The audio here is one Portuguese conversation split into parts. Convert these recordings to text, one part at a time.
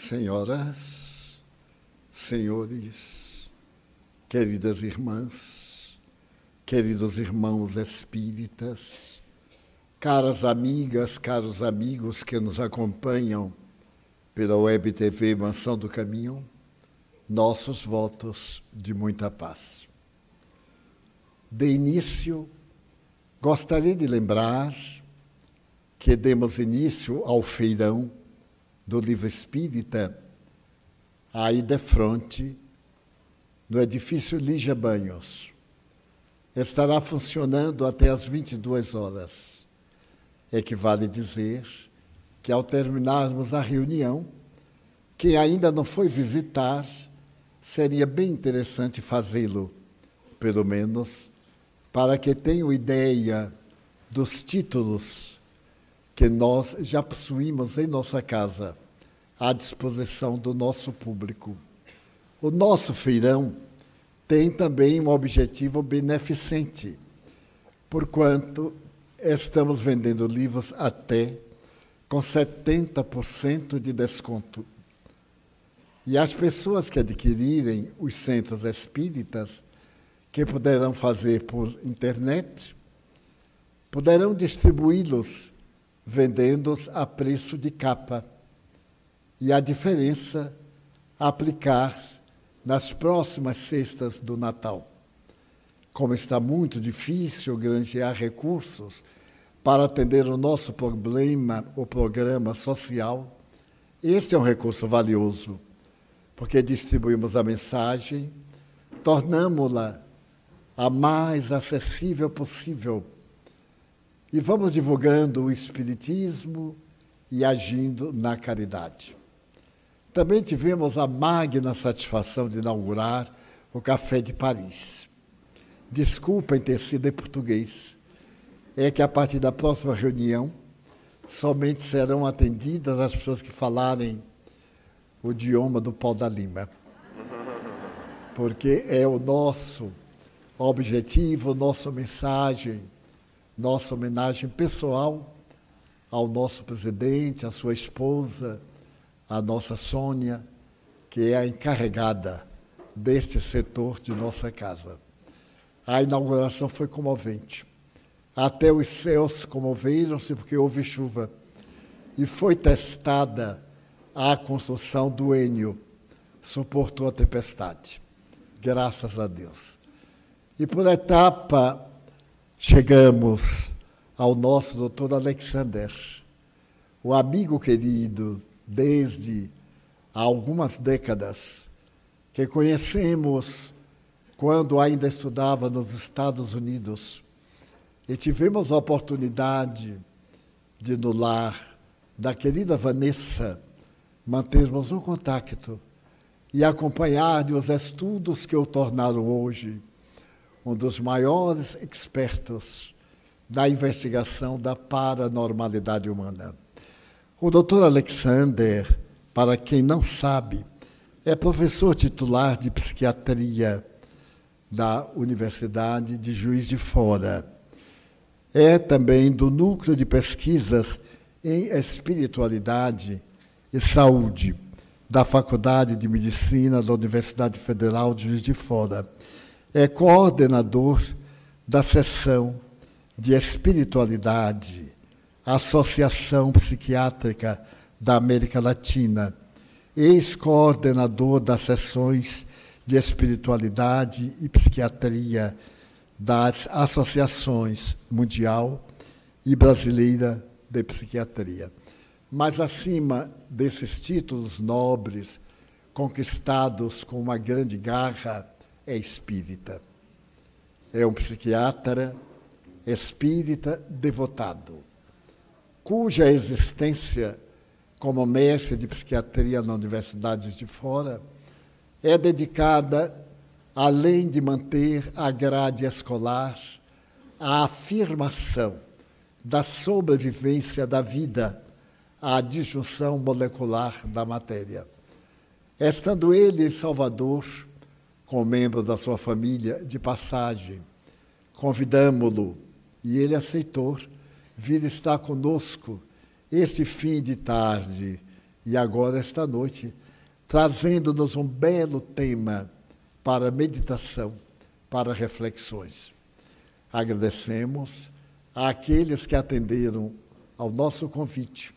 senhoras, senhores, queridas irmãs, queridos irmãos espíritas, caras amigas, caros amigos que nos acompanham pela Web TV Mansão do Caminho, nossos votos de muita paz. De início, gostaria de lembrar que demos início ao feirão do livro espírita, aí de frente, no edifício Lígia Banhos. Estará funcionando até às 22 horas. Equivale dizer que, ao terminarmos a reunião, quem ainda não foi visitar, seria bem interessante fazê-lo, pelo menos, para que tenham ideia dos títulos que nós já possuímos em nossa casa, à disposição do nosso público. O nosso feirão tem também um objetivo beneficente, porquanto estamos vendendo livros até com 70% de desconto. E as pessoas que adquirirem os centros espíritas, que poderão fazer por internet, poderão distribuí-los vendendo-os a preço de capa. E a diferença aplicar nas próximas cestas do Natal. Como está muito difícil granjear recursos para atender o nosso problema, o programa social, este é um recurso valioso, porque distribuímos a mensagem, tornamos-la a mais acessível possível e vamos divulgando o Espiritismo e agindo na caridade. Também tivemos a magna satisfação de inaugurar o Café de Paris. Desculpem ter sido em português. É que a partir da próxima reunião, somente serão atendidas as pessoas que falarem o idioma do Pau da Lima. Porque é o nosso objetivo, nossa mensagem nossa homenagem pessoal ao nosso presidente, à sua esposa, à nossa Sônia, que é a encarregada deste setor de nossa casa. A inauguração foi comovente. Até os céus comoveram-se porque houve chuva. E foi testada a construção do Enio. Suportou a tempestade. Graças a Deus. E por etapa chegamos ao nosso doutor Alexander, o amigo querido desde há algumas décadas, que conhecemos quando ainda estudava nos Estados Unidos. E tivemos a oportunidade de, no lar da querida Vanessa, mantermos um contato e acompanhar os estudos que o tornaram hoje um dos maiores expertos da investigação da paranormalidade humana. O Dr. Alexander, para quem não sabe, é professor titular de psiquiatria da Universidade de Juiz de Fora. É também do núcleo de pesquisas em espiritualidade e saúde da Faculdade de Medicina da Universidade Federal de Juiz de Fora é coordenador da seção de espiritualidade, Associação Psiquiátrica da América Latina, ex-coordenador das sessões de espiritualidade e psiquiatria das associações mundial e brasileira de psiquiatria. Mas acima desses títulos nobres, conquistados com uma grande garra, é espírita. É um psiquiatra espírita devotado, cuja existência como mestre de psiquiatria na Universidade de Fora é dedicada, além de manter a grade escolar, à afirmação da sobrevivência da vida à disjunção molecular da matéria. Estando ele em Salvador, com membros da sua família de passagem. Convidamo-lo e ele aceitou vir estar conosco esse fim de tarde e agora, esta noite, trazendo-nos um belo tema para meditação, para reflexões. Agradecemos àqueles que atenderam ao nosso convite,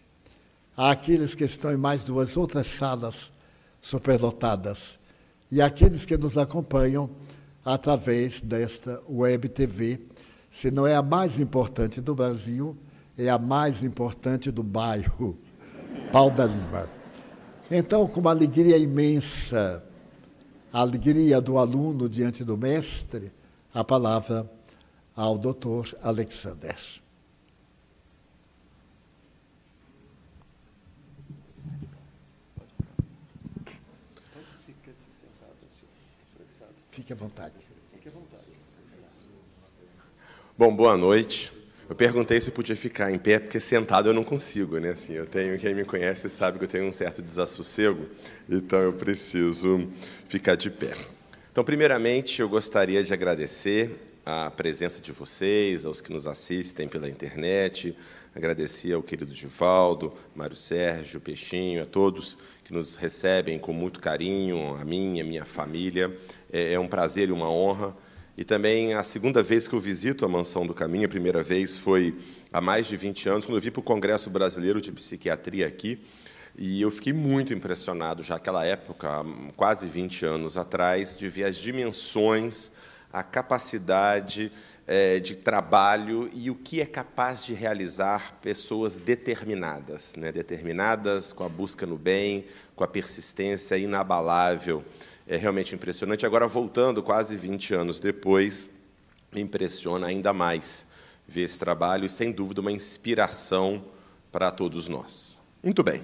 àqueles que estão em mais duas outras salas superlotadas e àqueles que nos acompanham através desta web TV, se não é a mais importante do Brasil, é a mais importante do bairro Pau da Lima. Então, com uma alegria imensa, a alegria do aluno diante do mestre, a palavra ao doutor Alexander. Fique à vontade. Fique à vontade. Bom, boa noite. Eu perguntei se podia ficar em pé, porque sentado eu não consigo, né? Assim, eu tenho, quem me conhece sabe que eu tenho um certo desassossego, então eu preciso ficar de pé. Então, primeiramente, eu gostaria de agradecer a presença de vocês, aos que nos assistem pela internet, agradecer ao querido Divaldo, Mário Sérgio, Peixinho, a todos que nos recebem com muito carinho, a mim, a minha família. É, é um prazer e uma honra. E também a segunda vez que eu visito a Mansão do Caminho, a primeira vez foi há mais de 20 anos, quando eu vim para o Congresso Brasileiro de Psiquiatria aqui, e eu fiquei muito impressionado, já naquela época, quase 20 anos atrás, de ver as dimensões, a capacidade é, de trabalho e o que é capaz de realizar pessoas determinadas, né? determinadas com a busca no bem, com a persistência inabalável é realmente impressionante. Agora, voltando quase 20 anos depois, me impressiona ainda mais ver esse trabalho e, sem dúvida, uma inspiração para todos nós. Muito bem.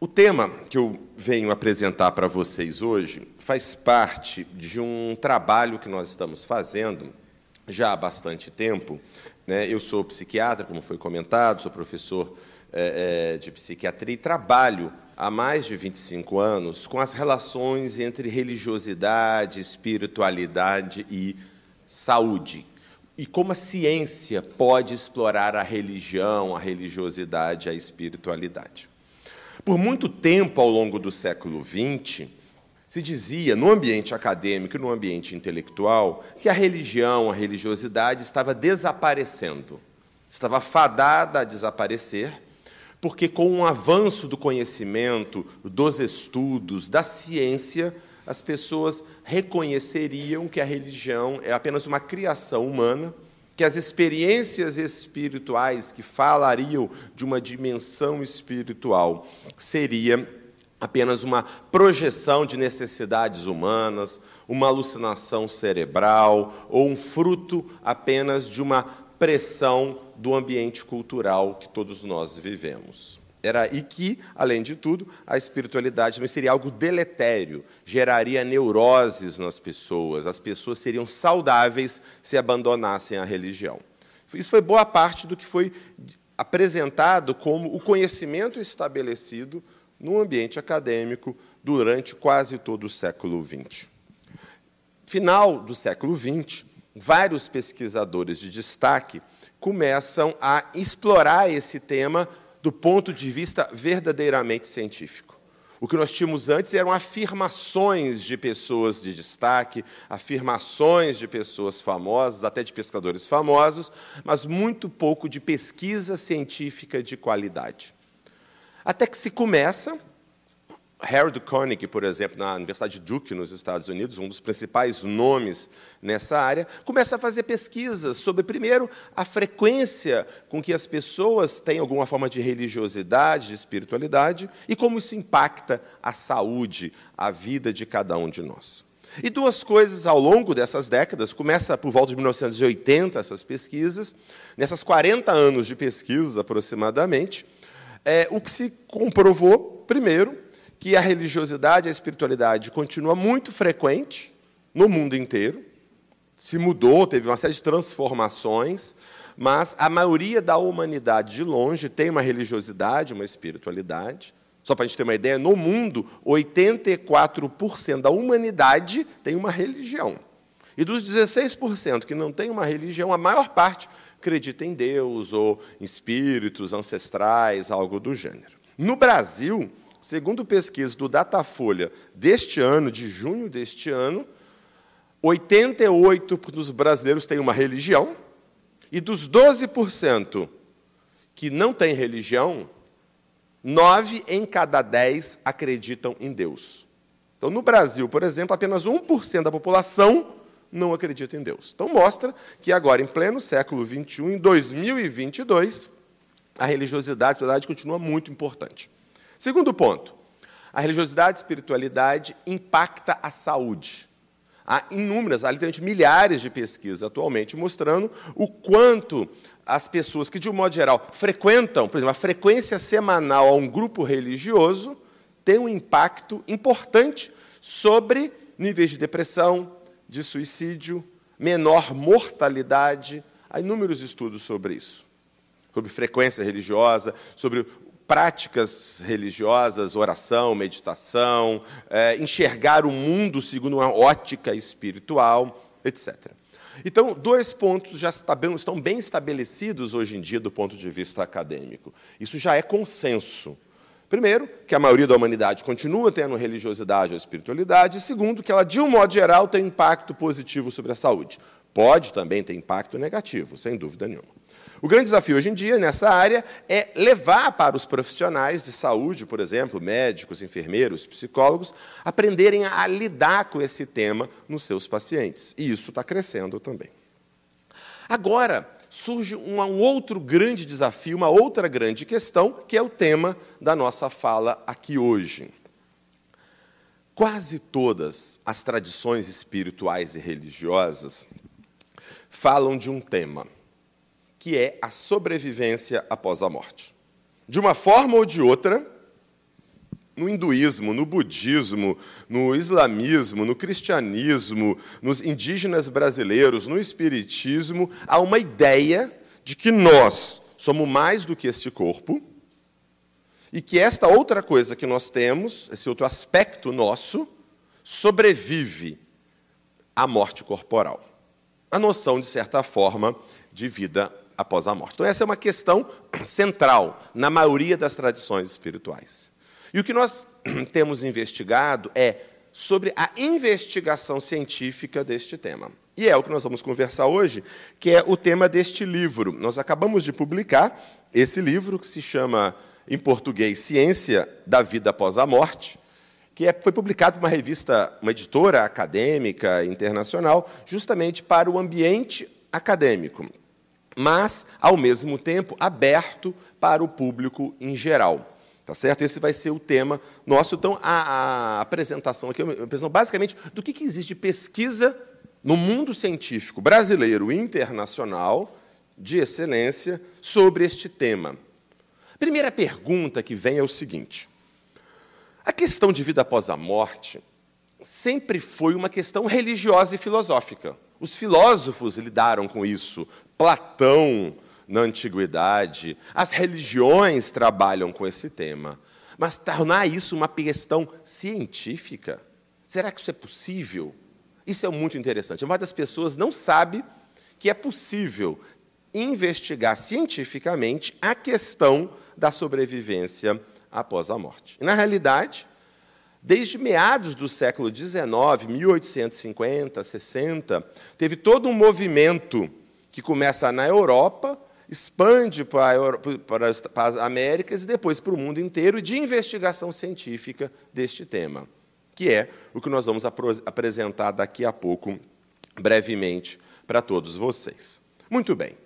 O tema que eu venho apresentar para vocês hoje faz parte de um trabalho que nós estamos fazendo já há bastante tempo. Né? Eu sou psiquiatra, como foi comentado, sou professor é, é, de psiquiatria e trabalho há mais de 25 anos com as relações entre religiosidade, espiritualidade e saúde. E como a ciência pode explorar a religião, a religiosidade, a espiritualidade. Por muito tempo ao longo do século XX, se dizia, no ambiente acadêmico e no ambiente intelectual, que a religião, a religiosidade estava desaparecendo, estava fadada a desaparecer, porque com o avanço do conhecimento, dos estudos, da ciência, as pessoas reconheceriam que a religião é apenas uma criação humana, que as experiências espirituais que falariam de uma dimensão espiritual seria apenas uma projeção de necessidades humanas, uma alucinação cerebral ou um fruto apenas de uma pressão do ambiente cultural que todos nós vivemos. Era e que, além de tudo, a espiritualidade também seria algo deletério, geraria neuroses nas pessoas, as pessoas seriam saudáveis se abandonassem a religião. Isso foi boa parte do que foi apresentado como o conhecimento estabelecido no ambiente acadêmico durante quase todo o século XX. Final do século XX, vários pesquisadores de destaque começam a explorar esse tema do ponto de vista verdadeiramente científico. O que nós tínhamos antes eram afirmações de pessoas de destaque, afirmações de pessoas famosas, até de pescadores famosos, mas muito pouco de pesquisa científica de qualidade. Até que se começa Harold Koenig, por exemplo, na Universidade Duke, nos Estados Unidos, um dos principais nomes nessa área, começa a fazer pesquisas sobre, primeiro, a frequência com que as pessoas têm alguma forma de religiosidade, de espiritualidade, e como isso impacta a saúde, a vida de cada um de nós. E duas coisas ao longo dessas décadas, começa por volta de 1980 essas pesquisas, nessas 40 anos de pesquisas aproximadamente, é, o que se comprovou, primeiro, que a religiosidade e a espiritualidade continua muito frequente no mundo inteiro. Se mudou, teve uma série de transformações, mas a maioria da humanidade, de longe, tem uma religiosidade, uma espiritualidade. Só para a gente ter uma ideia, no mundo, 84% da humanidade tem uma religião. E dos 16% que não tem uma religião, a maior parte acredita em Deus ou em espíritos ancestrais, algo do gênero. No Brasil, segundo pesquisa do Datafolha deste ano, de junho deste ano, 88% dos brasileiros têm uma religião, e dos 12% que não têm religião, nove em cada dez acreditam em Deus. Então, no Brasil, por exemplo, apenas 1% da população não acredita em Deus. Então, mostra que agora, em pleno século XXI, em 2022, a religiosidade, a continua muito importante. Segundo ponto, a religiosidade e espiritualidade impacta a saúde. Há inúmeras, há literalmente milhares de pesquisas atualmente mostrando o quanto as pessoas que, de um modo geral, frequentam, por exemplo, a frequência semanal a um grupo religioso tem um impacto importante sobre níveis de depressão, de suicídio, menor mortalidade. Há inúmeros estudos sobre isso. Sobre frequência religiosa, sobre práticas religiosas, oração, meditação, é, enxergar o mundo segundo uma ótica espiritual, etc. Então, dois pontos já estão bem estabelecidos hoje em dia do ponto de vista acadêmico. Isso já é consenso. Primeiro, que a maioria da humanidade continua tendo religiosidade ou espiritualidade. E segundo, que ela, de um modo geral, tem impacto positivo sobre a saúde. Pode também ter impacto negativo, sem dúvida nenhuma. O grande desafio hoje em dia nessa área é levar para os profissionais de saúde, por exemplo, médicos, enfermeiros, psicólogos, aprenderem a lidar com esse tema nos seus pacientes. E isso está crescendo também. Agora, surge um, outro grande desafio, uma outra grande questão, que é o tema da nossa fala aqui hoje. Quase todas as tradições espirituais e religiosas falam de um tema que é a sobrevivência após a morte. De uma forma ou de outra, no hinduísmo, no budismo, no islamismo, no cristianismo, nos indígenas brasileiros, no espiritismo, há uma ideia de que nós somos mais do que este corpo e que esta outra coisa que nós temos, esse outro aspecto nosso, sobrevive à morte corporal. A noção, de certa forma, de vida após a morte. Então, essa é uma questão central na maioria das tradições espirituais. E o que nós temos investigado é sobre a investigação científica deste tema. E é o que nós vamos conversar hoje, que é o tema deste livro. Nós acabamos de publicar esse livro, que se chama, em português, Ciência da Vida Após a Morte, que é, foi publicado uma revista, uma editora acadêmica internacional, justamente para o ambiente acadêmico mas, ao mesmo tempo, aberto para o público em geral. Tá certo? Esse vai ser o tema nosso. Então, a, a apresentação aqui é uma apresentação basicamente do que, que existe de pesquisa no mundo científico brasileiro e internacional de excelência sobre este tema. A primeira pergunta que vem é o seguinte: a questão de vida após a morte sempre foi uma questão religiosa e filosófica. Os filósofos lidaram com isso. Platão, na antiguidade, as religiões trabalham com esse tema. Mas tornar isso uma questão científica, será que isso é possível? Isso é muito interessante. A maioria das pessoas não sabe que é possível investigar cientificamente a questão da sobrevivência após a morte. E, na realidade, Desde meados do século XIX, 1850, 60, teve todo um movimento que começa na Europa, expande para, para, para as Américas e depois para o mundo inteiro, de investigação científica deste tema, que é o que nós vamos apresentar daqui a pouco, brevemente, para todos vocês. Muito bem.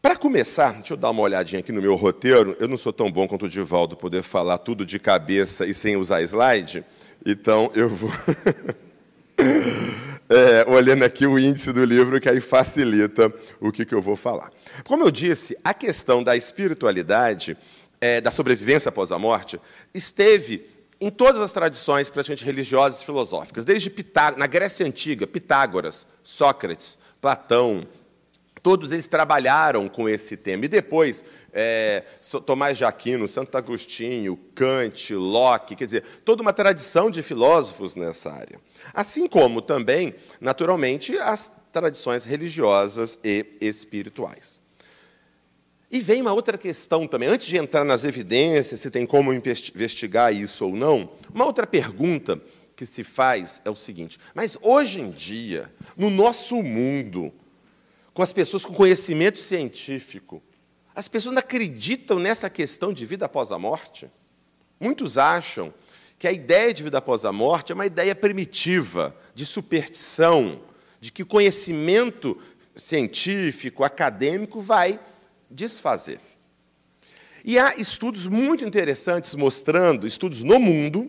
Para começar, deixa eu dar uma olhadinha aqui no meu roteiro. Eu não sou tão bom quanto o Divaldo poder falar tudo de cabeça e sem usar slide, então eu vou. é, olhando aqui o índice do livro, que aí facilita o que, que eu vou falar. Como eu disse, a questão da espiritualidade, é, da sobrevivência após a morte, esteve em todas as tradições praticamente religiosas e filosóficas, desde Pitá na Grécia Antiga, Pitágoras, Sócrates, Platão, Todos eles trabalharam com esse tema. E depois, é, Tomás de Aquino, Santo Agostinho, Kant, Locke, quer dizer, toda uma tradição de filósofos nessa área. Assim como também, naturalmente, as tradições religiosas e espirituais. E vem uma outra questão também, antes de entrar nas evidências, se tem como investigar isso ou não, uma outra pergunta que se faz é o seguinte: mas hoje em dia, no nosso mundo, com as pessoas com conhecimento científico, as pessoas não acreditam nessa questão de vida após a morte? Muitos acham que a ideia de vida após a morte é uma ideia primitiva, de superstição, de que o conhecimento científico, acadêmico vai desfazer. E há estudos muito interessantes mostrando, estudos no mundo,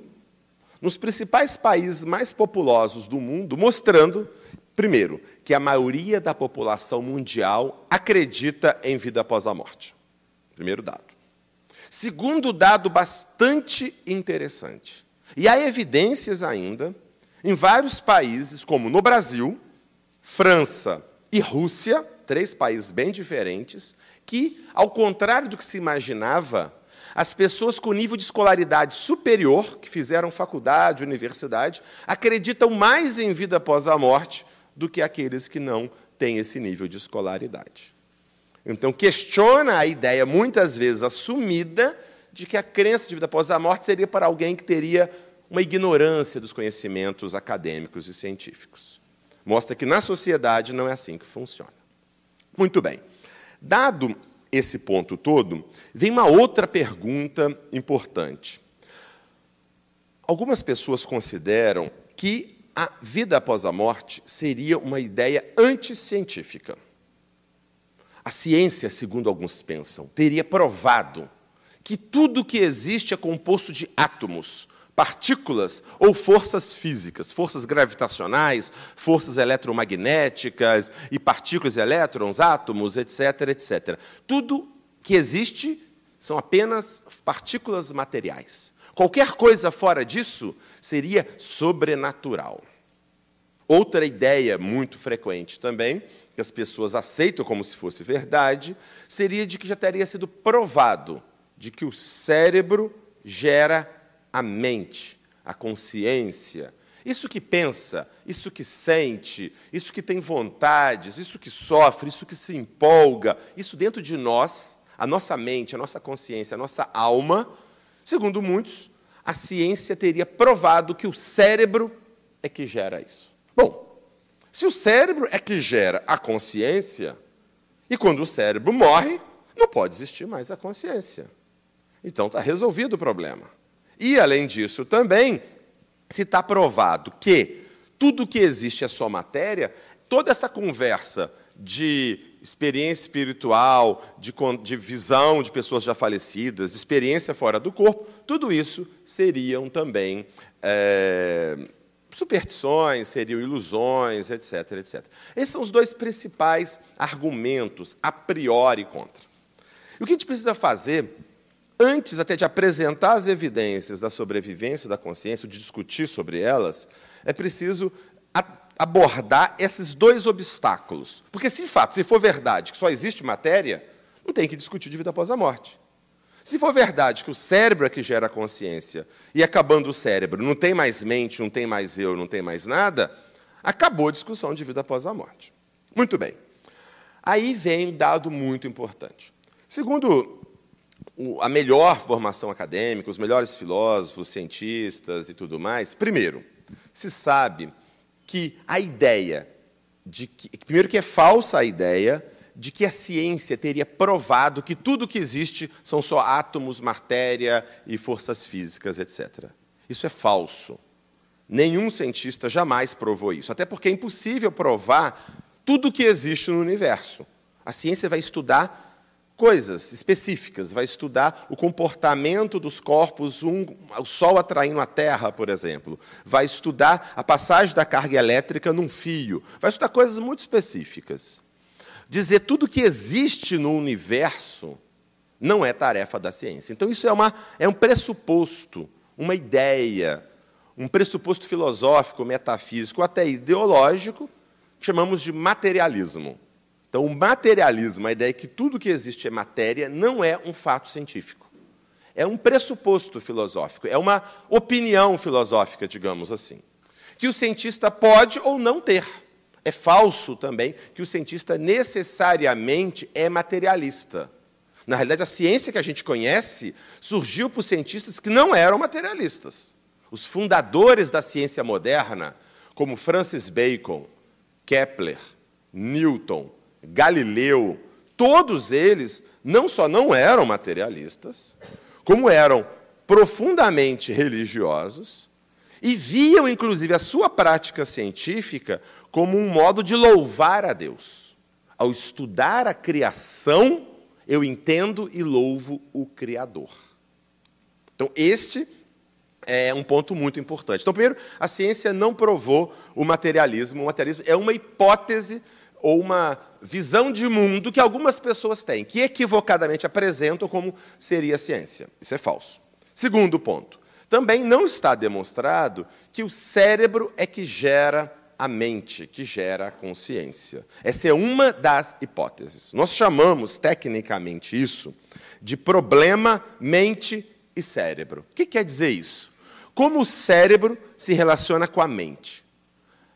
nos principais países mais populosos do mundo, mostrando, primeiro, que a maioria da população mundial acredita em vida após a morte. Primeiro dado. Segundo dado bastante interessante. E há evidências ainda em vários países, como no Brasil, França e Rússia, três países bem diferentes, que, ao contrário do que se imaginava, as pessoas com nível de escolaridade superior, que fizeram faculdade, universidade, acreditam mais em vida após a morte do que aqueles que não têm esse nível de escolaridade. Então, questiona a ideia, muitas vezes assumida, de que a crença de vida após a morte seria para alguém que teria uma ignorância dos conhecimentos acadêmicos e científicos. Mostra que na sociedade não é assim que funciona. Muito bem. Dado esse ponto todo, vem uma outra pergunta importante. Algumas pessoas consideram que a vida após a morte seria uma ideia anticientífica. A ciência, segundo alguns pensam, teria provado que tudo que existe é composto de átomos, partículas ou forças físicas, forças gravitacionais, forças eletromagnéticas e partículas, elétrons, átomos, etc, etc. Tudo que existe são apenas partículas materiais. Qualquer coisa fora disso seria sobrenatural. Outra ideia muito frequente também, que as pessoas aceitam como se fosse verdade, seria de que já teria sido provado de que o cérebro gera a mente, a consciência, isso que pensa, isso que sente, isso que tem vontades, isso que sofre, isso que se empolga, isso dentro de nós, a nossa mente, a nossa consciência, a nossa alma, segundo muitos, a ciência teria provado que o cérebro é que gera isso. Bom, se o cérebro é que gera a consciência, e quando o cérebro morre, não pode existir mais a consciência. Então está resolvido o problema. E, além disso, também, se está provado que tudo que existe é só matéria, toda essa conversa de experiência espiritual, de, de, visão de pessoas já falecidas, de experiência fora do corpo, tudo isso seriam também é, superstições, seriam ilusões, etc, etc. Esses são os dois principais argumentos a priori contra. E o que a gente precisa fazer antes até de apresentar as evidências da sobrevivência da consciência, de discutir sobre elas, é preciso abordar esses dois obstáculos. Porque, se de fato, se for verdade que só existe matéria, não tem que discutir de vida após a morte. Se for verdade que o cérebro é que gera a consciência, e acabando o cérebro, não tem mais mente, não tem mais eu, não tem mais nada, acabou a discussão de vida após a morte. Muito bem. Aí vem um dado muito importante. Segundo a melhor formação acadêmica, os melhores filósofos, cientistas e tudo mais, primeiro, se sabe que a ideia de que, primeiro que é falsa a ideia de que a ciência teria provado que tudo que existe são só átomos, matéria e forças físicas, etc. Isso é falso. Nenhum cientista jamais provou isso, até porque é impossível provar tudo que existe no universo. A ciência vai estudar coisas específicas, vai estudar o comportamento dos corpos, um, o Sol atraindo a Terra, por exemplo, vai estudar a passagem da carga elétrica num fio, vai estudar coisas muito específicas. Dizer tudo que existe no universo não é tarefa da ciência. Então, isso é, uma, é um pressuposto, uma ideia, um pressuposto filosófico, metafísico, até ideológico, que chamamos de materialismo. Então, o materialismo, a ideia é que tudo que existe é matéria, não é um fato científico. É um pressuposto filosófico, é uma opinião filosófica, digamos assim, que o cientista pode ou não ter. É falso também que o cientista necessariamente é materialista. Na realidade, a ciência que a gente conhece surgiu por cientistas que não eram materialistas. Os fundadores da ciência moderna, como Francis Bacon, Kepler, Newton, Galileu, todos eles não só não eram materialistas, como eram profundamente religiosos e viam, inclusive, a sua prática científica como um modo de louvar a Deus. Ao estudar a criação, eu entendo e louvo o Criador. Então, este é um ponto muito importante. Então, primeiro, a ciência não provou o materialismo. O materialismo é uma hipótese ou uma visão de mundo que algumas pessoas têm, que equivocadamente apresentam como seria a ciência. Isso é falso. Segundo ponto, também não está demonstrado que o cérebro é que gera a mente, que gera a consciência. Essa é uma das hipóteses. Nós chamamos tecnicamente isso de problema mente e cérebro. O que quer dizer isso? Como o cérebro se relaciona com a mente?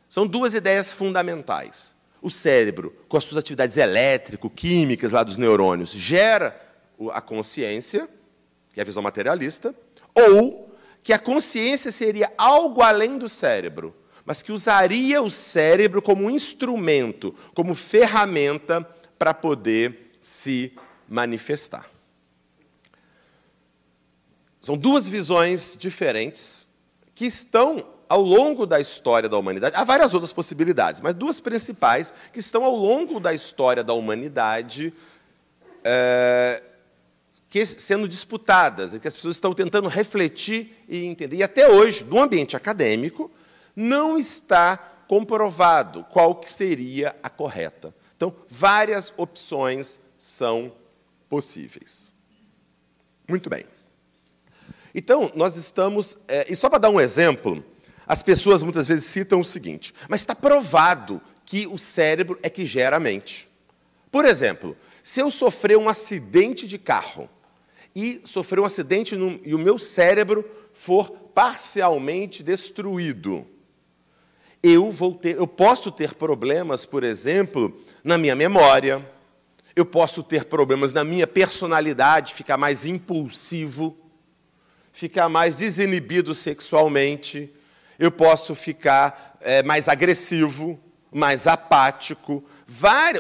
São duas ideias fundamentais. O cérebro, com as suas atividades elétrico-químicas lá dos neurônios, gera a consciência, que é a visão materialista, ou que a consciência seria algo além do cérebro, mas que usaria o cérebro como instrumento, como ferramenta para poder se manifestar. São duas visões diferentes que estão ao longo da história da humanidade. Há várias outras possibilidades, mas duas principais que estão ao longo da história da humanidade é, que, sendo disputadas, e que as pessoas estão tentando refletir e entender. E até hoje, no ambiente acadêmico, não está comprovado qual que seria a correta. Então, várias opções são possíveis. Muito bem. Então, nós estamos. É, e só para dar um exemplo, as pessoas muitas vezes citam o seguinte: mas está provado que o cérebro é que gera a mente. Por exemplo, se eu sofrer um acidente de carro e sofrer um acidente no, e o meu cérebro for parcialmente destruído, eu vou ter, eu posso ter problemas, por exemplo, na minha memória, eu posso ter problemas na minha personalidade, ficar mais impulsivo, ficar mais desinibido sexualmente, eu posso ficar é, mais agressivo, mais apático,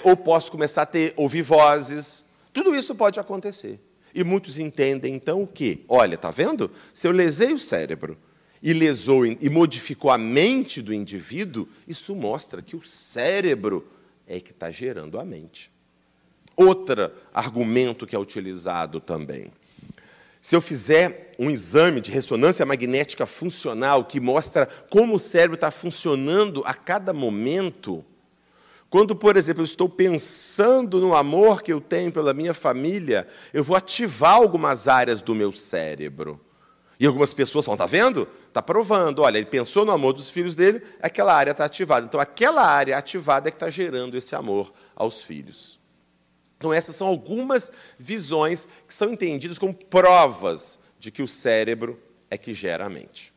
ou posso começar a ter, ouvir vozes. Tudo isso pode acontecer. E muitos entendem, então, o quê? Olha, está vendo? Se eu lesei o cérebro e lesou e modificou a mente do indivíduo, isso mostra que o cérebro é que está gerando a mente. Outro argumento que é utilizado também. Se eu fizer um exame de ressonância magnética funcional que mostra como o cérebro está funcionando a cada momento, quando, por exemplo, eu estou pensando no amor que eu tenho pela minha família, eu vou ativar algumas áreas do meu cérebro. E algumas pessoas falam, está vendo? Está provando. Olha, ele pensou no amor dos filhos dele, aquela área está ativada. Então, aquela área ativada é que está gerando esse amor aos filhos. Então, essas são algumas visões que são entendidas como provas de que o cérebro é que gera a mente.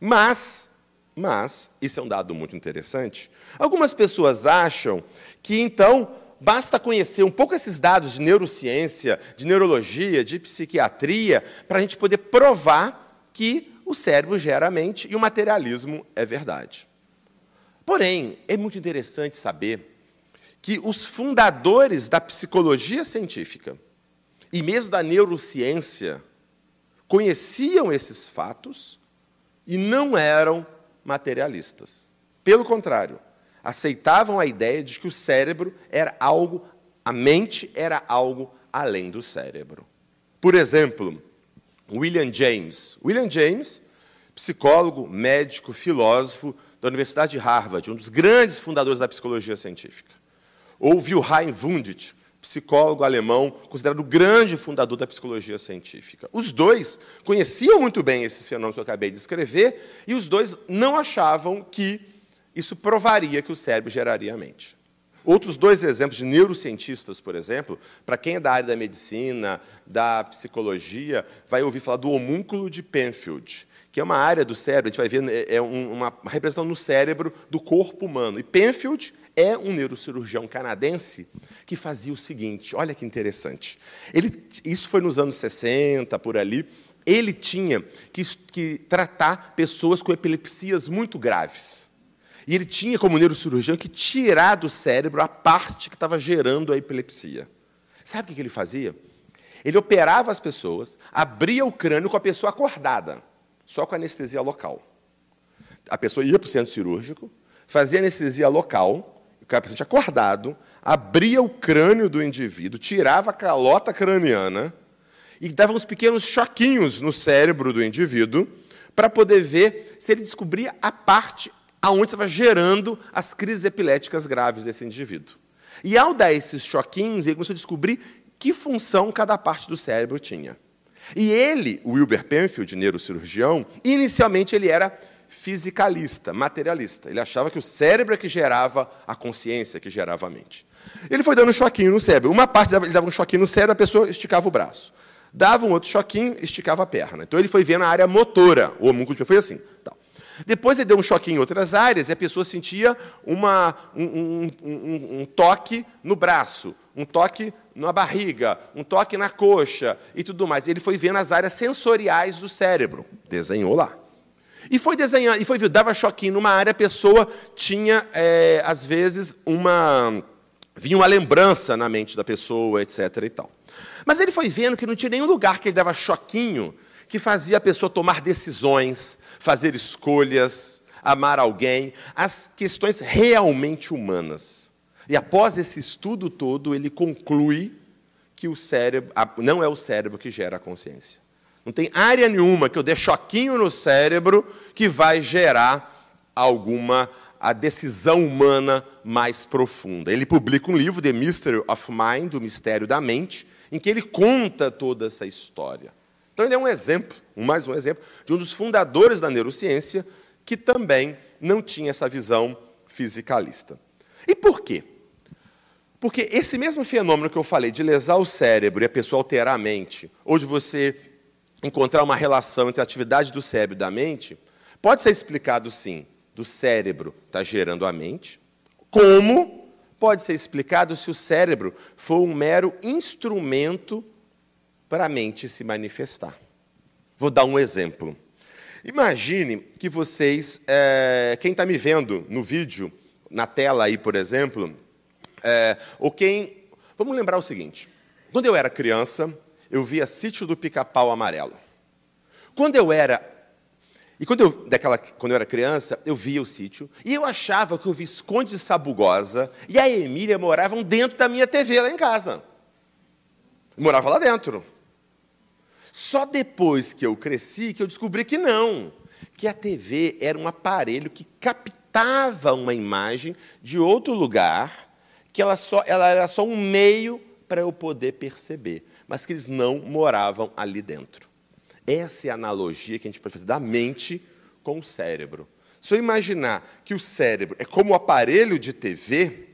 Mas, mas, isso é um dado muito interessante, algumas pessoas acham que, então, basta conhecer um pouco esses dados de neurociência, de neurologia, de psiquiatria, para a gente poder provar que o cérebro gera a mente e o materialismo é verdade. Porém, é muito interessante saber que os fundadores da psicologia científica e mesmo da neurociência conheciam esses fatos e não eram materialistas. Pelo contrário, aceitavam a ideia de que o cérebro era algo, a mente era algo além do cérebro. Por exemplo, William James. William James, psicólogo, médico, filósofo da Universidade de Harvard, um dos grandes fundadores da psicologia científica. Ou Wilhelm Wundt, psicólogo alemão, considerado o grande fundador da psicologia científica. Os dois conheciam muito bem esses fenômenos que eu acabei de escrever, e os dois não achavam que isso provaria que o cérebro geraria a mente. Outros dois exemplos de neurocientistas, por exemplo, para quem é da área da medicina, da psicologia, vai ouvir falar do homúnculo de Penfield, que é uma área do cérebro, a gente vai ver, é uma representação no cérebro do corpo humano. E Penfield é um neurocirurgião canadense que fazia o seguinte, olha que interessante. Ele, isso foi nos anos 60, por ali. Ele tinha que, que tratar pessoas com epilepsias muito graves. E ele tinha, como neurocirurgião, que tirar do cérebro a parte que estava gerando a epilepsia. Sabe o que ele fazia? Ele operava as pessoas, abria o crânio com a pessoa acordada, só com anestesia local. A pessoa ia para o centro cirúrgico, fazia anestesia local, o paciente acordado, abria o crânio do indivíduo, tirava a calota craniana e dava uns pequenos choquinhos no cérebro do indivíduo para poder ver se ele descobria a parte aonde estava gerando as crises epiléticas graves desse indivíduo. E ao dar esses choquinhos, ele começou a descobrir que função cada parte do cérebro tinha. E ele, Wilber Penfield, neurocirurgião, inicialmente ele era fisicalista, materialista. Ele achava que o cérebro é que gerava a consciência, que gerava a mente. Ele foi dando um choquinho no cérebro. Uma parte ele dava um choquinho no cérebro, a pessoa esticava o braço. Dava um outro choquinho, esticava a perna. Então ele foi vendo a área motora. O homúnculo foi assim. Tal. Depois ele deu um choque em outras áreas e a pessoa sentia uma, um, um, um, um, toque no braço, um toque na barriga, um toque na coxa e tudo mais. Ele foi vendo as áreas sensoriais do cérebro. Desenhou lá. E foi desenhando, e foi dava choquinho numa área, a pessoa tinha, é, às vezes, uma. vinha uma lembrança na mente da pessoa, etc. e tal. Mas ele foi vendo que não tinha nenhum lugar que ele dava choquinho que fazia a pessoa tomar decisões, fazer escolhas, amar alguém, as questões realmente humanas. E após esse estudo todo, ele conclui que o cérebro não é o cérebro que gera a consciência. Não tem área nenhuma que eu dê choquinho no cérebro que vai gerar alguma a decisão humana mais profunda. Ele publica um livro, The Mystery of Mind, o mistério da mente, em que ele conta toda essa história. Então, ele é um exemplo, mais um exemplo, de um dos fundadores da neurociência que também não tinha essa visão fisicalista. E por quê? Porque esse mesmo fenômeno que eu falei, de lesar o cérebro e a pessoa alterar a mente, ou de você encontrar uma relação entre a atividade do cérebro e da mente, pode ser explicado, sim, do cérebro está gerando a mente, como pode ser explicado se o cérebro for um mero instrumento para a mente se manifestar. Vou dar um exemplo. Imagine que vocês, é, quem está me vendo no vídeo, na tela aí, por exemplo, é, ou quem. Vamos lembrar o seguinte: quando eu era criança, eu via Sítio do Pica-Pau Amarelo. Quando eu era. E quando eu, daquela, quando eu era criança, eu via o sítio e eu achava que o Visconde de Sabugosa e a Emília moravam dentro da minha TV lá em casa. Eu morava lá dentro. Só depois que eu cresci que eu descobri que não, que a TV era um aparelho que captava uma imagem de outro lugar, que ela, só, ela era só um meio para eu poder perceber, mas que eles não moravam ali dentro. Essa é a analogia que a gente pode fazer da mente com o cérebro. Se eu imaginar que o cérebro é como o aparelho de TV,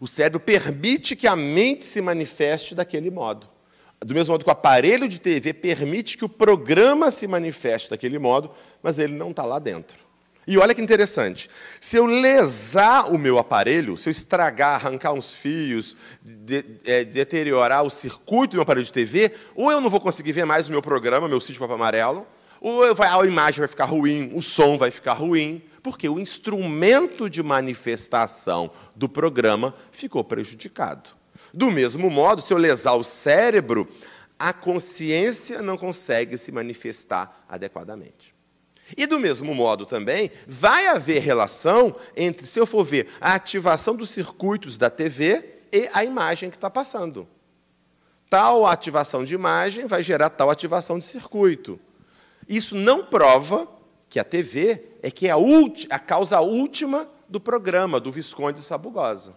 o cérebro permite que a mente se manifeste daquele modo. Do mesmo modo que o aparelho de TV permite que o programa se manifeste daquele modo, mas ele não está lá dentro. E olha que interessante. Se eu lesar o meu aparelho, se eu estragar, arrancar uns fios, de, é, deteriorar o circuito do meu aparelho de TV, ou eu não vou conseguir ver mais o meu programa, meu sítio Papo Amarelo, ou vai, a imagem vai ficar ruim, o som vai ficar ruim, porque o instrumento de manifestação do programa ficou prejudicado. Do mesmo modo, se eu lesar o cérebro, a consciência não consegue se manifestar adequadamente. E do mesmo modo também, vai haver relação entre, se eu for ver, a ativação dos circuitos da TV e a imagem que está passando. Tal ativação de imagem vai gerar tal ativação de circuito. Isso não prova que a TV é que é a, a causa última do programa do Visconde de Sabugosa.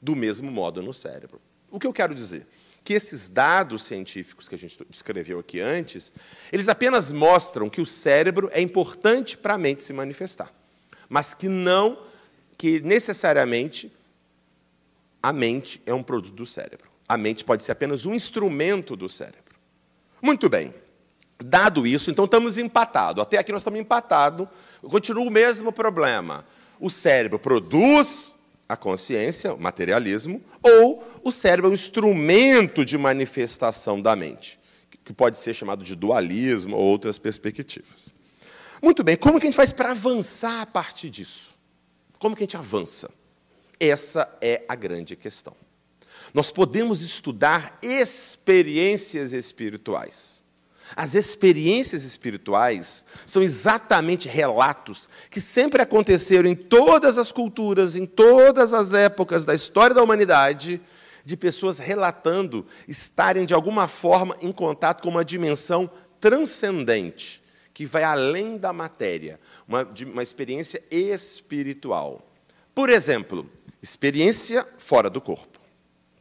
Do mesmo modo no cérebro. O que eu quero dizer? Que esses dados científicos que a gente descreveu aqui antes, eles apenas mostram que o cérebro é importante para a mente se manifestar, mas que não, que necessariamente a mente é um produto do cérebro. A mente pode ser apenas um instrumento do cérebro. Muito bem. Dado isso, então estamos empatados. Até aqui nós estamos empatados. Continua o mesmo problema. O cérebro produz a consciência, o materialismo, ou o cérebro é um instrumento de manifestação da mente, que pode ser chamado de dualismo ou outras perspectivas. Muito bem, como que a gente faz para avançar a partir disso? Como que a gente avança? Essa é a grande questão. Nós podemos estudar experiências espirituais. As experiências espirituais são exatamente relatos que sempre aconteceram em todas as culturas, em todas as épocas da história da humanidade, de pessoas relatando estarem de alguma forma em contato com uma dimensão transcendente, que vai além da matéria, uma, uma experiência espiritual. Por exemplo, experiência fora do corpo.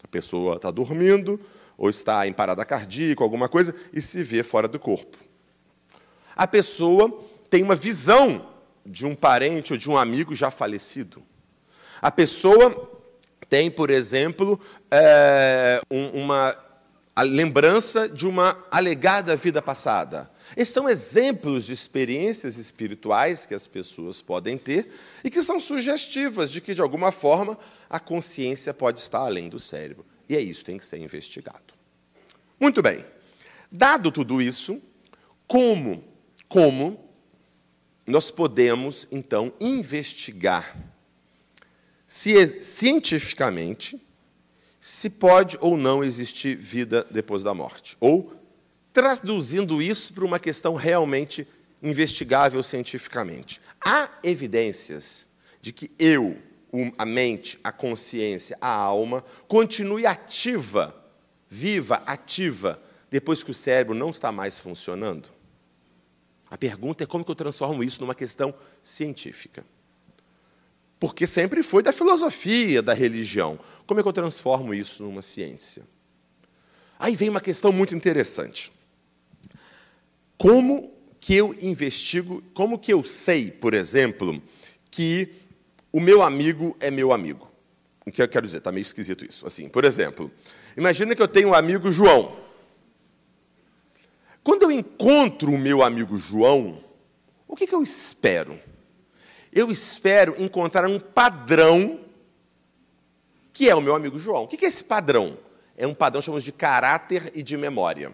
A pessoa está dormindo, ou está em parada cardíaca, alguma coisa, e se vê fora do corpo. A pessoa tem uma visão de um parente ou de um amigo já falecido. A pessoa tem, por exemplo, é, uma lembrança de uma alegada vida passada. Esses são exemplos de experiências espirituais que as pessoas podem ter e que são sugestivas de que, de alguma forma, a consciência pode estar além do cérebro. E é isso tem que ser investigado. Muito bem. Dado tudo isso, como, como nós podemos, então, investigar se cientificamente se pode ou não existir vida depois da morte? Ou traduzindo isso para uma questão realmente investigável cientificamente. Há evidências de que eu, a mente, a consciência, a alma, continue ativa, viva, ativa, depois que o cérebro não está mais funcionando? A pergunta é como que eu transformo isso numa questão científica. Porque sempre foi da filosofia, da religião. Como é que eu transformo isso numa ciência? Aí vem uma questão muito interessante. Como que eu investigo, como que eu sei, por exemplo, que o meu amigo é meu amigo. O que eu quero dizer? Está meio esquisito isso. Assim, por exemplo, imagina que eu tenho um amigo João. Quando eu encontro o meu amigo João, o que, que eu espero? Eu espero encontrar um padrão que é o meu amigo João. O que é esse padrão? É um padrão chamamos de caráter e de memória.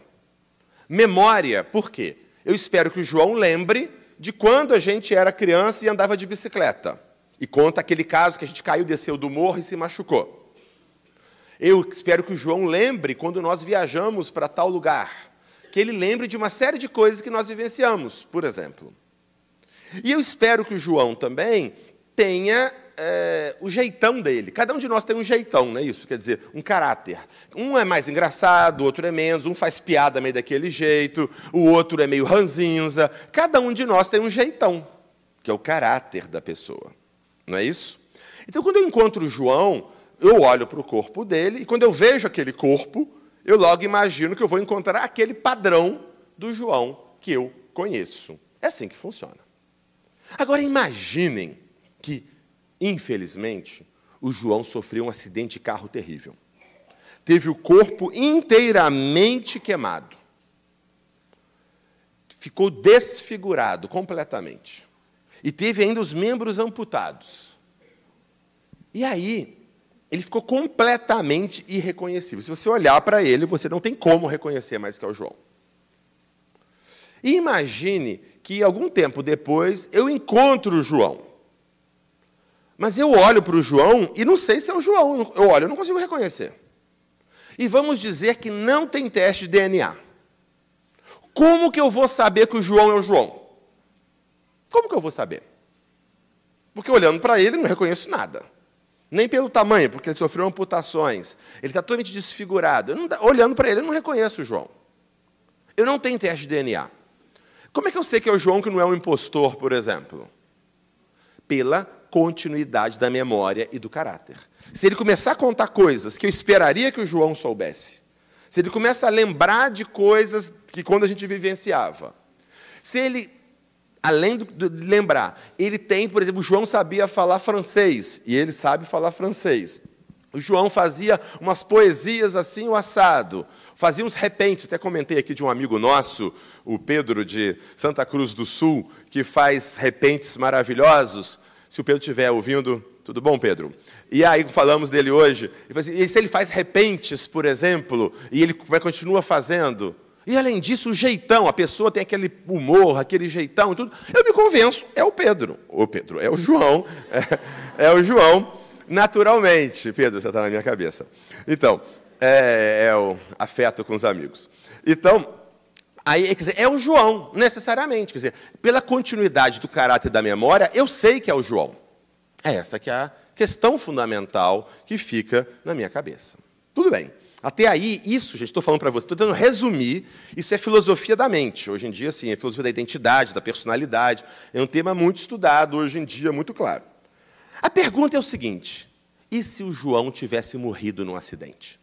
Memória, por quê? Eu espero que o João lembre de quando a gente era criança e andava de bicicleta. E conta aquele caso que a gente caiu, desceu do morro e se machucou. Eu espero que o João lembre quando nós viajamos para tal lugar. Que ele lembre de uma série de coisas que nós vivenciamos, por exemplo. E eu espero que o João também tenha é, o jeitão dele. Cada um de nós tem um jeitão, não é isso? Quer dizer, um caráter. Um é mais engraçado, o outro é menos, um faz piada meio daquele jeito, o outro é meio ranzinza. Cada um de nós tem um jeitão, que é o caráter da pessoa. Não é isso? Então, quando eu encontro o João, eu olho para o corpo dele, e quando eu vejo aquele corpo, eu logo imagino que eu vou encontrar aquele padrão do João que eu conheço. É assim que funciona. Agora, imaginem que Infelizmente, o João sofreu um acidente de carro terrível. Teve o corpo inteiramente queimado. Ficou desfigurado completamente. E teve ainda os membros amputados. E aí, ele ficou completamente irreconhecível. Se você olhar para ele, você não tem como reconhecer mais que é o João. E imagine que algum tempo depois eu encontro o João. Mas eu olho para o João e não sei se é o João. Eu olho, eu não consigo reconhecer. E vamos dizer que não tem teste de DNA. Como que eu vou saber que o João é o João? Como que eu vou saber? Porque olhando para ele, não reconheço nada. Nem pelo tamanho, porque ele sofreu amputações. Ele está totalmente desfigurado. Não, olhando para ele, eu não reconheço o João. Eu não tenho teste de DNA. Como é que eu sei que é o João que não é um impostor, por exemplo? Pela continuidade da memória e do caráter. Se ele começar a contar coisas que eu esperaria que o João soubesse, se ele começa a lembrar de coisas que quando a gente vivenciava, se ele, além de lembrar, ele tem, por exemplo, João sabia falar francês, e ele sabe falar francês. O João fazia umas poesias assim, o assado. Fazia uns repentes. Até comentei aqui de um amigo nosso, o Pedro de Santa Cruz do Sul, que faz repentes maravilhosos. Se o Pedro estiver ouvindo, tudo bom, Pedro? E aí falamos dele hoje. Assim, e se ele faz repentes, por exemplo, e ele continua fazendo? E além disso, o jeitão, a pessoa tem aquele humor, aquele jeitão e tudo. Eu me convenço, é o Pedro. O Pedro, é o João. É, é o João naturalmente. Pedro, você está na minha cabeça. Então, é, é, o afeto com os amigos. Então, aí, quer dizer, é o João, necessariamente. Quer dizer, pela continuidade do caráter da memória, eu sei que é o João. É essa que é a questão fundamental que fica na minha cabeça. Tudo bem. Até aí, isso, gente, estou falando para você, estou tentando resumir, isso é filosofia da mente. Hoje em dia, sim, é filosofia da identidade, da personalidade. É um tema muito estudado hoje em dia, muito claro. A pergunta é o seguinte: e se o João tivesse morrido num acidente?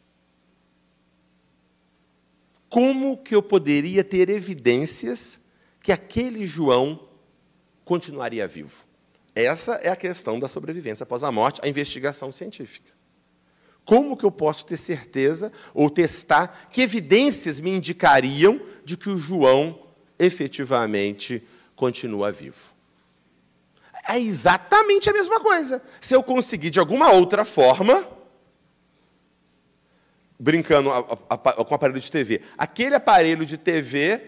Como que eu poderia ter evidências que aquele João continuaria vivo? Essa é a questão da sobrevivência após a morte, a investigação científica. Como que eu posso ter certeza ou testar que evidências me indicariam de que o João efetivamente continua vivo? é exatamente a mesma coisa. Se eu conseguir, de alguma outra forma, brincando com o aparelho de TV, aquele aparelho de TV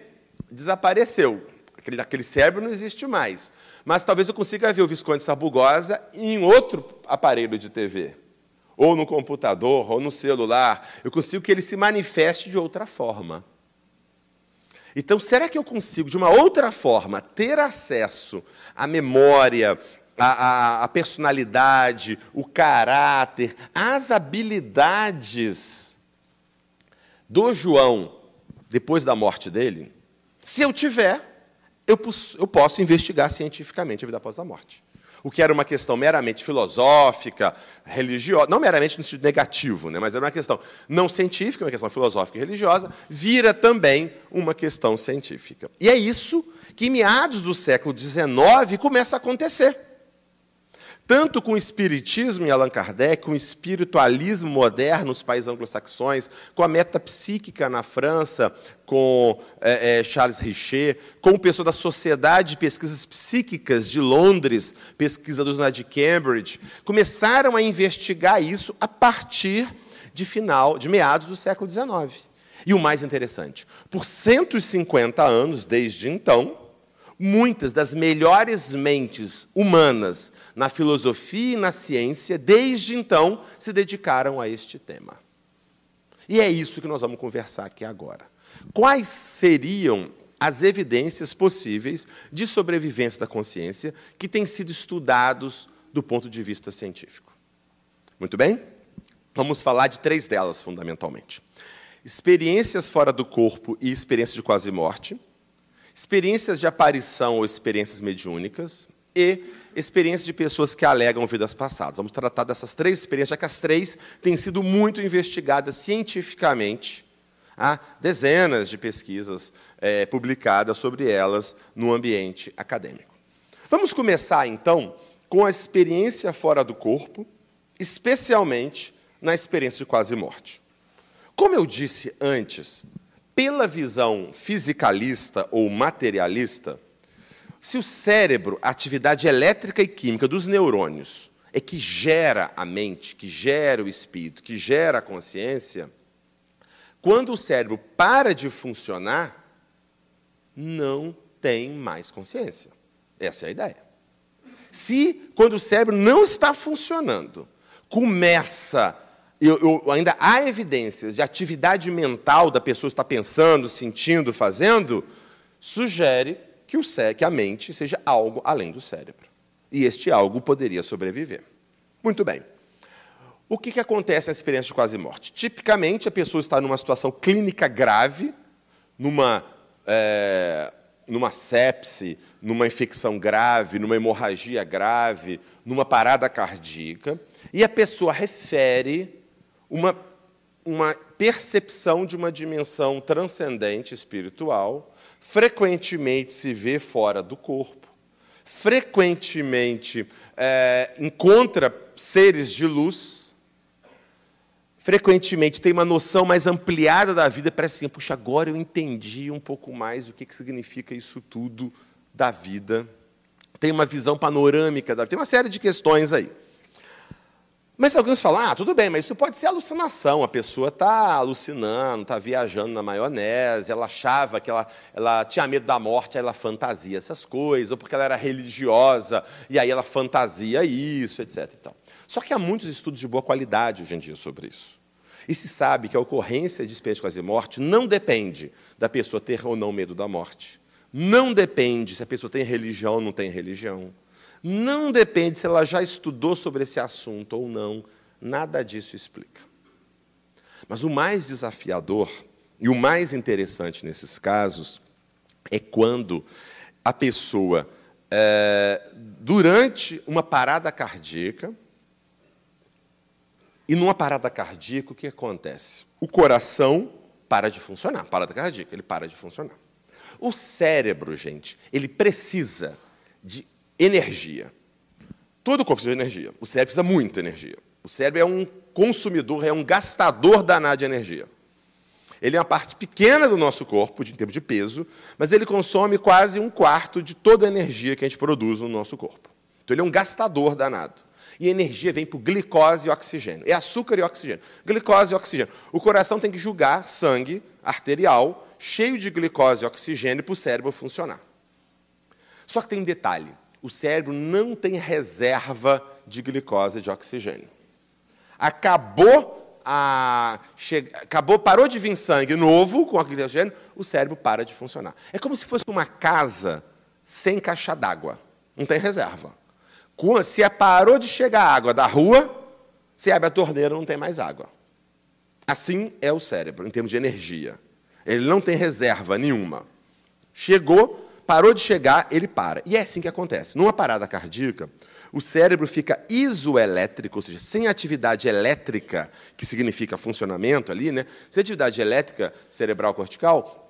desapareceu. Aquele, aquele cérebro não existe mais. Mas talvez eu consiga ver o Visconde Sabugosa em outro aparelho de TV. Ou no computador, ou no celular. Eu consigo que ele se manifeste de outra forma. Então, será que eu consigo, de uma outra forma, ter acesso à memória, à, à, à personalidade, o caráter, às habilidades do João depois da morte dele? Se eu tiver, eu, eu posso investigar cientificamente a vida após a morte o que era uma questão meramente filosófica, religiosa, não meramente no sentido negativo, né, mas era uma questão não científica, uma questão filosófica e religiosa, vira também uma questão científica. E é isso que, em meados do século XIX, começa a acontecer tanto com o espiritismo em Allan Kardec, com o espiritualismo moderno nos países anglo-saxões, com a metapsíquica na França, com é, é, Charles Richer, com o pessoal da Sociedade de Pesquisas Psíquicas de Londres, pesquisadores lá de Cambridge, começaram a investigar isso a partir de final, de meados do século XIX. E o mais interessante, por 150 anos desde então, muitas das melhores mentes humanas na filosofia e na ciência, desde então, se dedicaram a este tema. E é isso que nós vamos conversar aqui agora. Quais seriam as evidências possíveis de sobrevivência da consciência que têm sido estudados do ponto de vista científico? Muito bem? Vamos falar de três delas, fundamentalmente: experiências fora do corpo e experiências de quase morte experiências de aparição ou experiências mediúnicas e experiências de pessoas que alegam vidas passadas. Vamos tratar dessas três experiências, já que as três têm sido muito investigadas cientificamente. Há dezenas de pesquisas é, publicadas sobre elas no ambiente acadêmico. Vamos começar, então, com a experiência fora do corpo, especialmente na experiência de quase morte. Como eu disse antes, pela visão fisicalista ou materialista, se o cérebro, a atividade elétrica e química dos neurônios, é que gera a mente, que gera o espírito, que gera a consciência, quando o cérebro para de funcionar, não tem mais consciência. Essa é a ideia. Se, quando o cérebro não está funcionando, começa eu, eu, ainda há evidências de atividade mental da pessoa estar pensando, sentindo, fazendo, sugere que, o que a mente seja algo além do cérebro. E este algo poderia sobreviver. Muito bem. O que, que acontece na experiência de quase morte? Tipicamente, a pessoa está numa situação clínica grave, numa, é, numa sepse, numa infecção grave, numa hemorragia grave, numa parada cardíaca, e a pessoa refere uma, uma percepção de uma dimensão transcendente espiritual, frequentemente se vê fora do corpo, frequentemente é, encontra seres de luz, frequentemente tem uma noção mais ampliada da vida, parece assim, puxa, agora eu entendi um pouco mais o que, que significa isso tudo da vida. Tem uma visão panorâmica da vida, tem uma série de questões aí. Mas alguns falam, ah, tudo bem, mas isso pode ser alucinação. A pessoa está alucinando, está viajando na maionese, ela achava que ela, ela tinha medo da morte, aí ela fantasia essas coisas, ou porque ela era religiosa, e aí ela fantasia isso, etc. Então, só que há muitos estudos de boa qualidade hoje em dia sobre isso. E se sabe que a ocorrência de experiência quase morte não depende da pessoa ter ou não medo da morte. Não depende se a pessoa tem religião ou não tem religião. Não depende se ela já estudou sobre esse assunto ou não. Nada disso explica. Mas o mais desafiador e o mais interessante nesses casos é quando a pessoa, é, durante uma parada cardíaca, e numa parada cardíaca, o que acontece? O coração para de funcionar, parada cardíaca, ele para de funcionar. O cérebro, gente, ele precisa de energia. Todo o corpo precisa de energia. O cérebro precisa muita energia. O cérebro é um consumidor, é um gastador danado de energia. Ele é uma parte pequena do nosso corpo, em termos de peso, mas ele consome quase um quarto de toda a energia que a gente produz no nosso corpo. Então, ele é um gastador danado. E a energia vem por glicose e oxigênio. É açúcar e oxigênio. Glicose e oxigênio. O coração tem que julgar sangue arterial cheio de glicose e oxigênio para o cérebro funcionar. Só que tem um detalhe o cérebro não tem reserva de glicose e de oxigênio. Acabou a che... acabou parou de vir sangue novo com oxigênio, o cérebro para de funcionar. É como se fosse uma casa sem caixa d'água, não tem reserva. Se parou de chegar água da rua, se abre a torneira, não tem mais água. Assim é o cérebro, em termos de energia. Ele não tem reserva nenhuma. Chegou, parou de chegar, ele para. E é assim que acontece. Numa parada cardíaca, o cérebro fica isoelétrico, ou seja, sem atividade elétrica, que significa funcionamento ali, né? sem atividade elétrica cerebral cortical,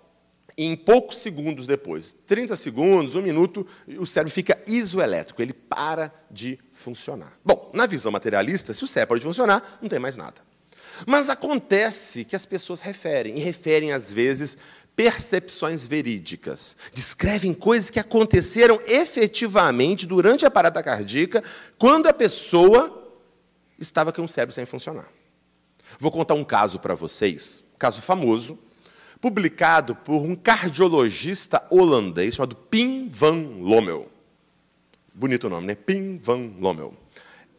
em poucos segundos depois, 30 segundos, um minuto, o cérebro fica isoelétrico, ele para de funcionar. Bom, na visão materialista, se o cérebro para de funcionar, não tem mais nada. Mas acontece que as pessoas referem, e referem às vezes percepções verídicas. Descrevem coisas que aconteceram efetivamente durante a parada cardíaca, quando a pessoa estava com o cérebro sem funcionar. Vou contar um caso para vocês, caso famoso, publicado por um cardiologista holandês chamado Pim van Lommel. Bonito nome, né? Pim van Lommel.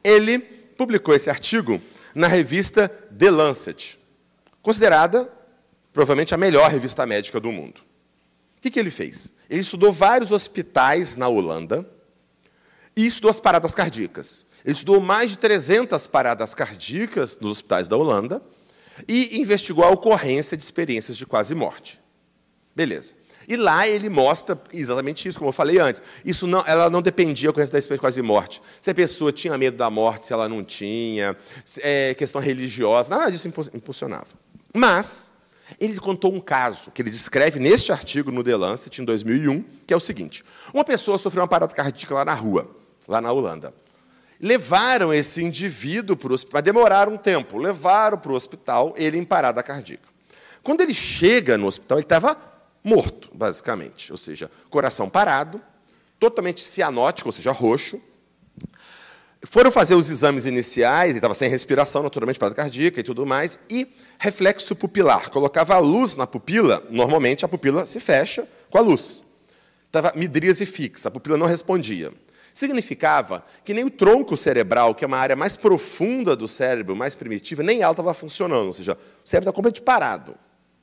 Ele publicou esse artigo na revista The Lancet, considerada provavelmente a melhor revista médica do mundo. O que, que ele fez? Ele estudou vários hospitais na Holanda e estudou as paradas cardíacas. Ele estudou mais de 300 paradas cardíacas nos hospitais da Holanda e investigou a ocorrência de experiências de quase morte. Beleza. E lá ele mostra exatamente isso, como eu falei antes. Isso não, ela não dependia da experiência de quase morte. Se a pessoa tinha medo da morte, se ela não tinha, é, questão religiosa, nada disso impulsionava. Mas ele contou um caso que ele descreve neste artigo no The Lancet, em 2001, que é o seguinte: uma pessoa sofreu uma parada cardíaca lá na rua, lá na Holanda. Levaram esse indivíduo para o hospital, mas demoraram um tempo, levaram para o hospital, ele em parada cardíaca. Quando ele chega no hospital, ele estava morto, basicamente, ou seja, coração parado, totalmente cianótico, ou seja, roxo, foram fazer os exames iniciais, ele estava sem respiração, naturalmente, parada cardíaca e tudo mais, e reflexo pupilar. Colocava a luz na pupila, normalmente a pupila se fecha com a luz. Estava midríase fixa, a pupila não respondia. Significava que nem o tronco cerebral, que é uma área mais profunda do cérebro, mais primitiva, nem ela estava funcionando, ou seja, o cérebro estava completamente parado.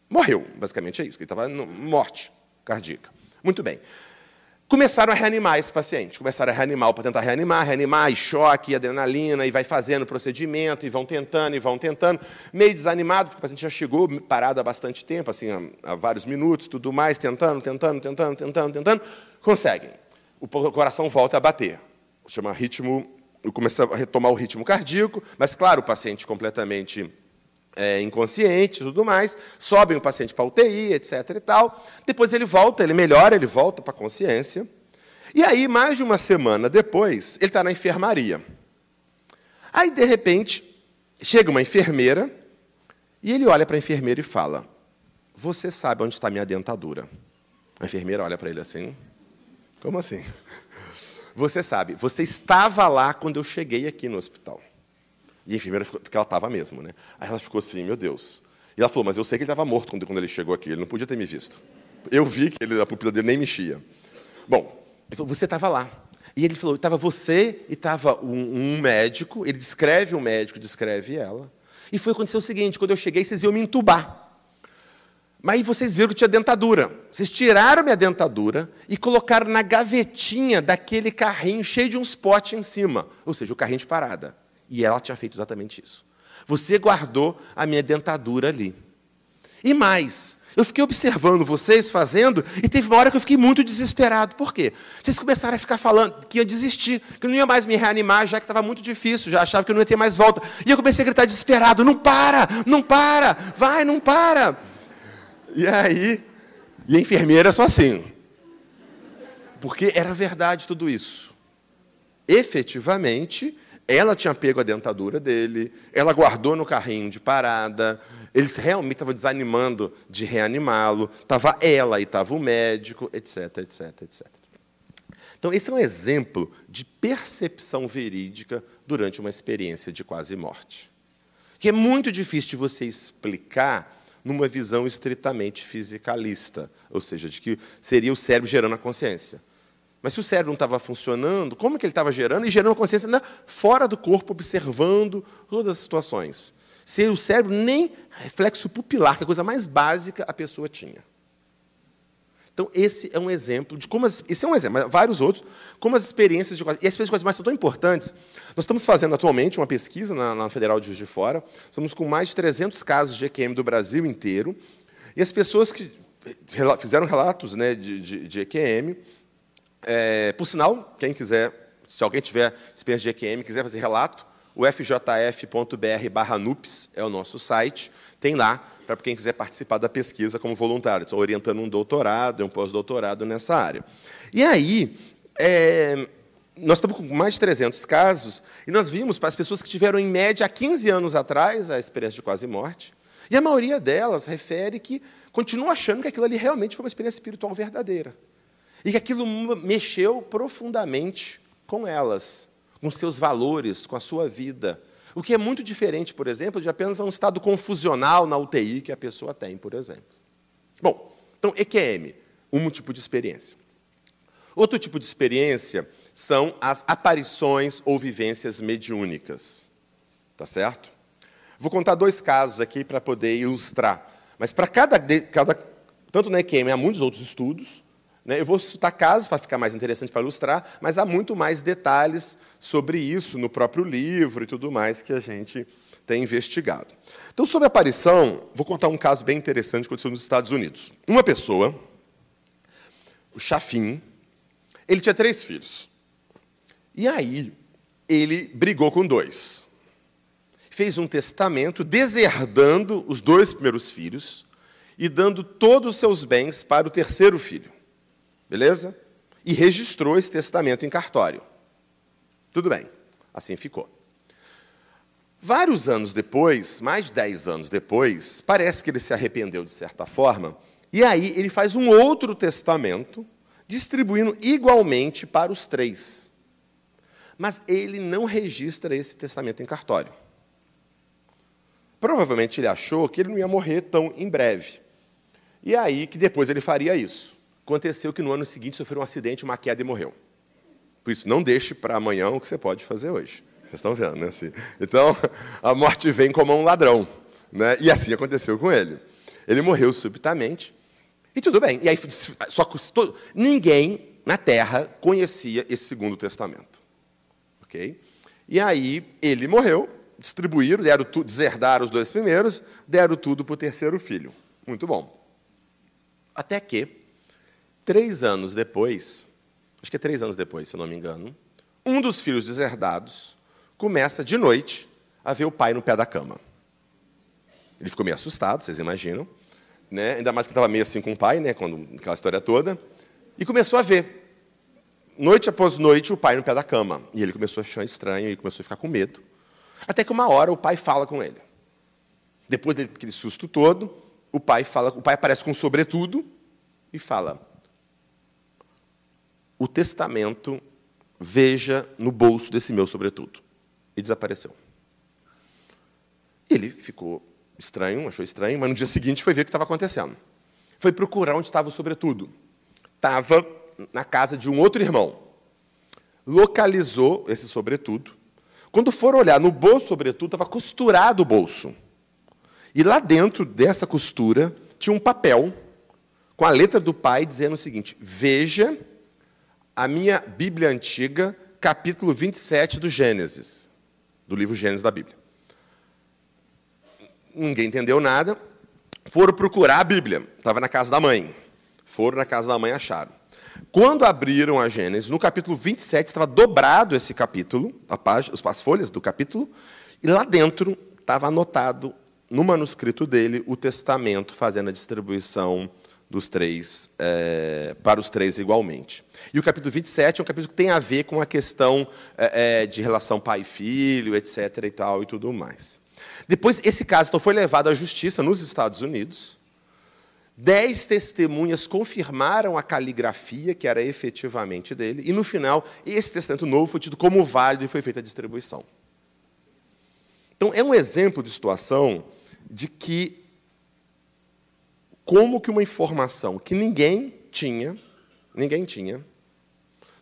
Morreu, basicamente é isso, ele estava morte cardíaca. Muito bem. Começaram a reanimar esse paciente, começaram a reanimar para tentar reanimar, reanimar, e choque, e adrenalina, e vai fazendo o procedimento, e vão tentando, e vão tentando, meio desanimado, porque o paciente já chegou parado há bastante tempo, assim, há, há vários minutos, tudo mais, tentando, tentando, tentando, tentando, tentando, conseguem. O coração volta a bater, chama ritmo, começa a retomar o ritmo cardíaco, mas, claro, o paciente completamente é, inconsciente e tudo mais, sobem o paciente para UTI, etc. e tal. Depois ele volta, ele melhora, ele volta para a consciência. E aí, mais de uma semana depois, ele está na enfermaria. Aí, de repente, chega uma enfermeira E ele olha para a enfermeira e fala: Você sabe onde está minha dentadura? A enfermeira olha para ele assim: Como assim? Você sabe, você estava lá quando eu cheguei aqui no hospital. E a enfermeira ficou, porque ela estava mesmo, né? Aí ela ficou assim: Meu Deus. E ela falou: Mas eu sei que ele estava morto quando, quando ele chegou aqui, ele não podia ter me visto. Eu vi que ele, a pupila dele nem mexia. Bom, ele falou: Você estava lá. E ele falou: estava você e estava um, um, médico. Ele descreve o médico, descreve ela. E foi acontecer o seguinte: quando eu cheguei, vocês iam me entubar. Mas aí vocês viram que tinha dentadura. Vocês tiraram minha dentadura e colocaram na gavetinha daquele carrinho cheio de uns potes em cima, ou seja, o carrinho de parada. E ela tinha feito exatamente isso. Você guardou a minha dentadura ali. E mais, eu fiquei observando vocês fazendo e teve uma hora que eu fiquei muito desesperado. Por quê? Vocês começaram a ficar falando que ia desistir, que não ia mais me reanimar, já que estava muito difícil, já achava que eu não ia ter mais volta. E eu comecei a gritar desesperado: não para, não para, vai, não para. E aí, e a enfermeira só assim. Porque era verdade tudo isso. Efetivamente, ela tinha pego a dentadura dele, ela guardou no carrinho de parada, eles realmente estavam desanimando de reanimá-lo, estava ela e estava o médico, etc, etc, etc. Então, esse é um exemplo de percepção verídica durante uma experiência de quase morte. Que é muito difícil de você explicar numa visão estritamente fisicalista, ou seja, de que seria o cérebro gerando a consciência. Mas se o cérebro não estava funcionando, como que ele estava gerando? E gerando consciência ainda fora do corpo, observando todas as situações. Se o cérebro nem reflexo pupilar, que é a coisa mais básica, a pessoa tinha. Então, esse é um exemplo de como. As, esse é um exemplo, mas vários outros, como as experiências de. E as experiências mais são tão importantes. Nós estamos fazendo atualmente uma pesquisa na, na Federal de Juiz de Fora. Estamos com mais de 300 casos de EQM do Brasil inteiro. E as pessoas que fizeram relatos né, de, de, de EQM é, por sinal, quem quiser, se alguém tiver experiência de EQM, quiser fazer relato, o fjf.br NUPS é o nosso site, tem lá para quem quiser participar da pesquisa como voluntário, estou orientando um doutorado, um pós-doutorado nessa área. E aí, é, nós estamos com mais de 300 casos, e nós vimos para as pessoas que tiveram, em média, há 15 anos atrás, a experiência de quase morte, e a maioria delas refere que continua achando que aquilo ali realmente foi uma experiência espiritual verdadeira. E que aquilo mexeu profundamente com elas, com seus valores, com a sua vida. O que é muito diferente, por exemplo, de apenas um estado confusional na UTI que a pessoa tem, por exemplo. Bom, então, EQM, um tipo de experiência. Outro tipo de experiência são as aparições ou vivências mediúnicas. Tá certo? Vou contar dois casos aqui para poder ilustrar. Mas para cada, cada. Tanto na EQM há muitos outros estudos? Eu vou citar casos para ficar mais interessante para ilustrar, mas há muito mais detalhes sobre isso no próprio livro e tudo mais que a gente tem investigado. Então, sobre a aparição, vou contar um caso bem interessante que aconteceu nos Estados Unidos. Uma pessoa, o Chafin, ele tinha três filhos. E aí, ele brigou com dois. Fez um testamento deserdando os dois primeiros filhos e dando todos os seus bens para o terceiro filho. Beleza? E registrou esse testamento em cartório. Tudo bem, assim ficou. Vários anos depois, mais de dez anos depois, parece que ele se arrependeu de certa forma, e aí ele faz um outro testamento, distribuindo igualmente para os três. Mas ele não registra esse testamento em cartório. Provavelmente ele achou que ele não ia morrer tão em breve. E aí que depois ele faria isso. Aconteceu que no ano seguinte sofreu um acidente, uma queda e morreu. Por isso, não deixe para amanhã o que você pode fazer hoje. Vocês estão vendo, né? Assim, então, a morte vem como um ladrão. Né? E assim aconteceu com ele. Ele morreu subitamente. E tudo bem. E aí, só ninguém na Terra conhecia esse segundo testamento. Ok? E aí, ele morreu, distribuíram, deram tudo, deserdaram os dois primeiros, deram tudo para o terceiro filho. Muito bom. Até que, Três anos depois, acho que é três anos depois, se não me engano, um dos filhos deserdados começa de noite a ver o pai no pé da cama. Ele ficou meio assustado, vocês imaginam, né? ainda mais que estava meio assim com o pai, né? Quando, aquela história toda, e começou a ver, noite após noite, o pai no pé da cama. E ele começou a achar estranho e começou a ficar com medo. Até que uma hora o pai fala com ele. Depois daquele susto todo, o pai fala, o pai aparece com um sobretudo e fala: "O testamento veja no bolso desse meu sobretudo". E desapareceu. Ele ficou estranho, achou estranho, mas no dia seguinte foi ver o que estava acontecendo. Foi procurar onde estava o sobretudo. Estava na casa de um outro irmão. Localizou esse sobretudo. Quando foram olhar no bolso, sobretudo, estava costurado o bolso. E lá dentro dessa costura tinha um papel com a letra do pai dizendo o seguinte: Veja a minha Bíblia antiga, capítulo 27 do Gênesis, do livro Gênesis da Bíblia. Ninguém entendeu nada. Foram procurar a Bíblia. Estava na casa da mãe. Foram na casa da mãe acharam. Quando abriram a Gênesis, no capítulo 27, estava dobrado esse capítulo, a página, as folhas do capítulo, e lá dentro estava anotado, no manuscrito dele, o testamento fazendo a distribuição dos três, é, para os três igualmente. E o capítulo 27 é um capítulo que tem a ver com a questão é, de relação pai e filho, etc. e tal, e tudo mais. Depois, esse caso então, foi levado à justiça nos Estados Unidos, Dez testemunhas confirmaram a caligrafia, que era efetivamente dele, e no final, esse testamento novo foi tido como válido e foi feita a distribuição. Então, é um exemplo de situação de que como que uma informação que ninguém tinha, ninguém tinha,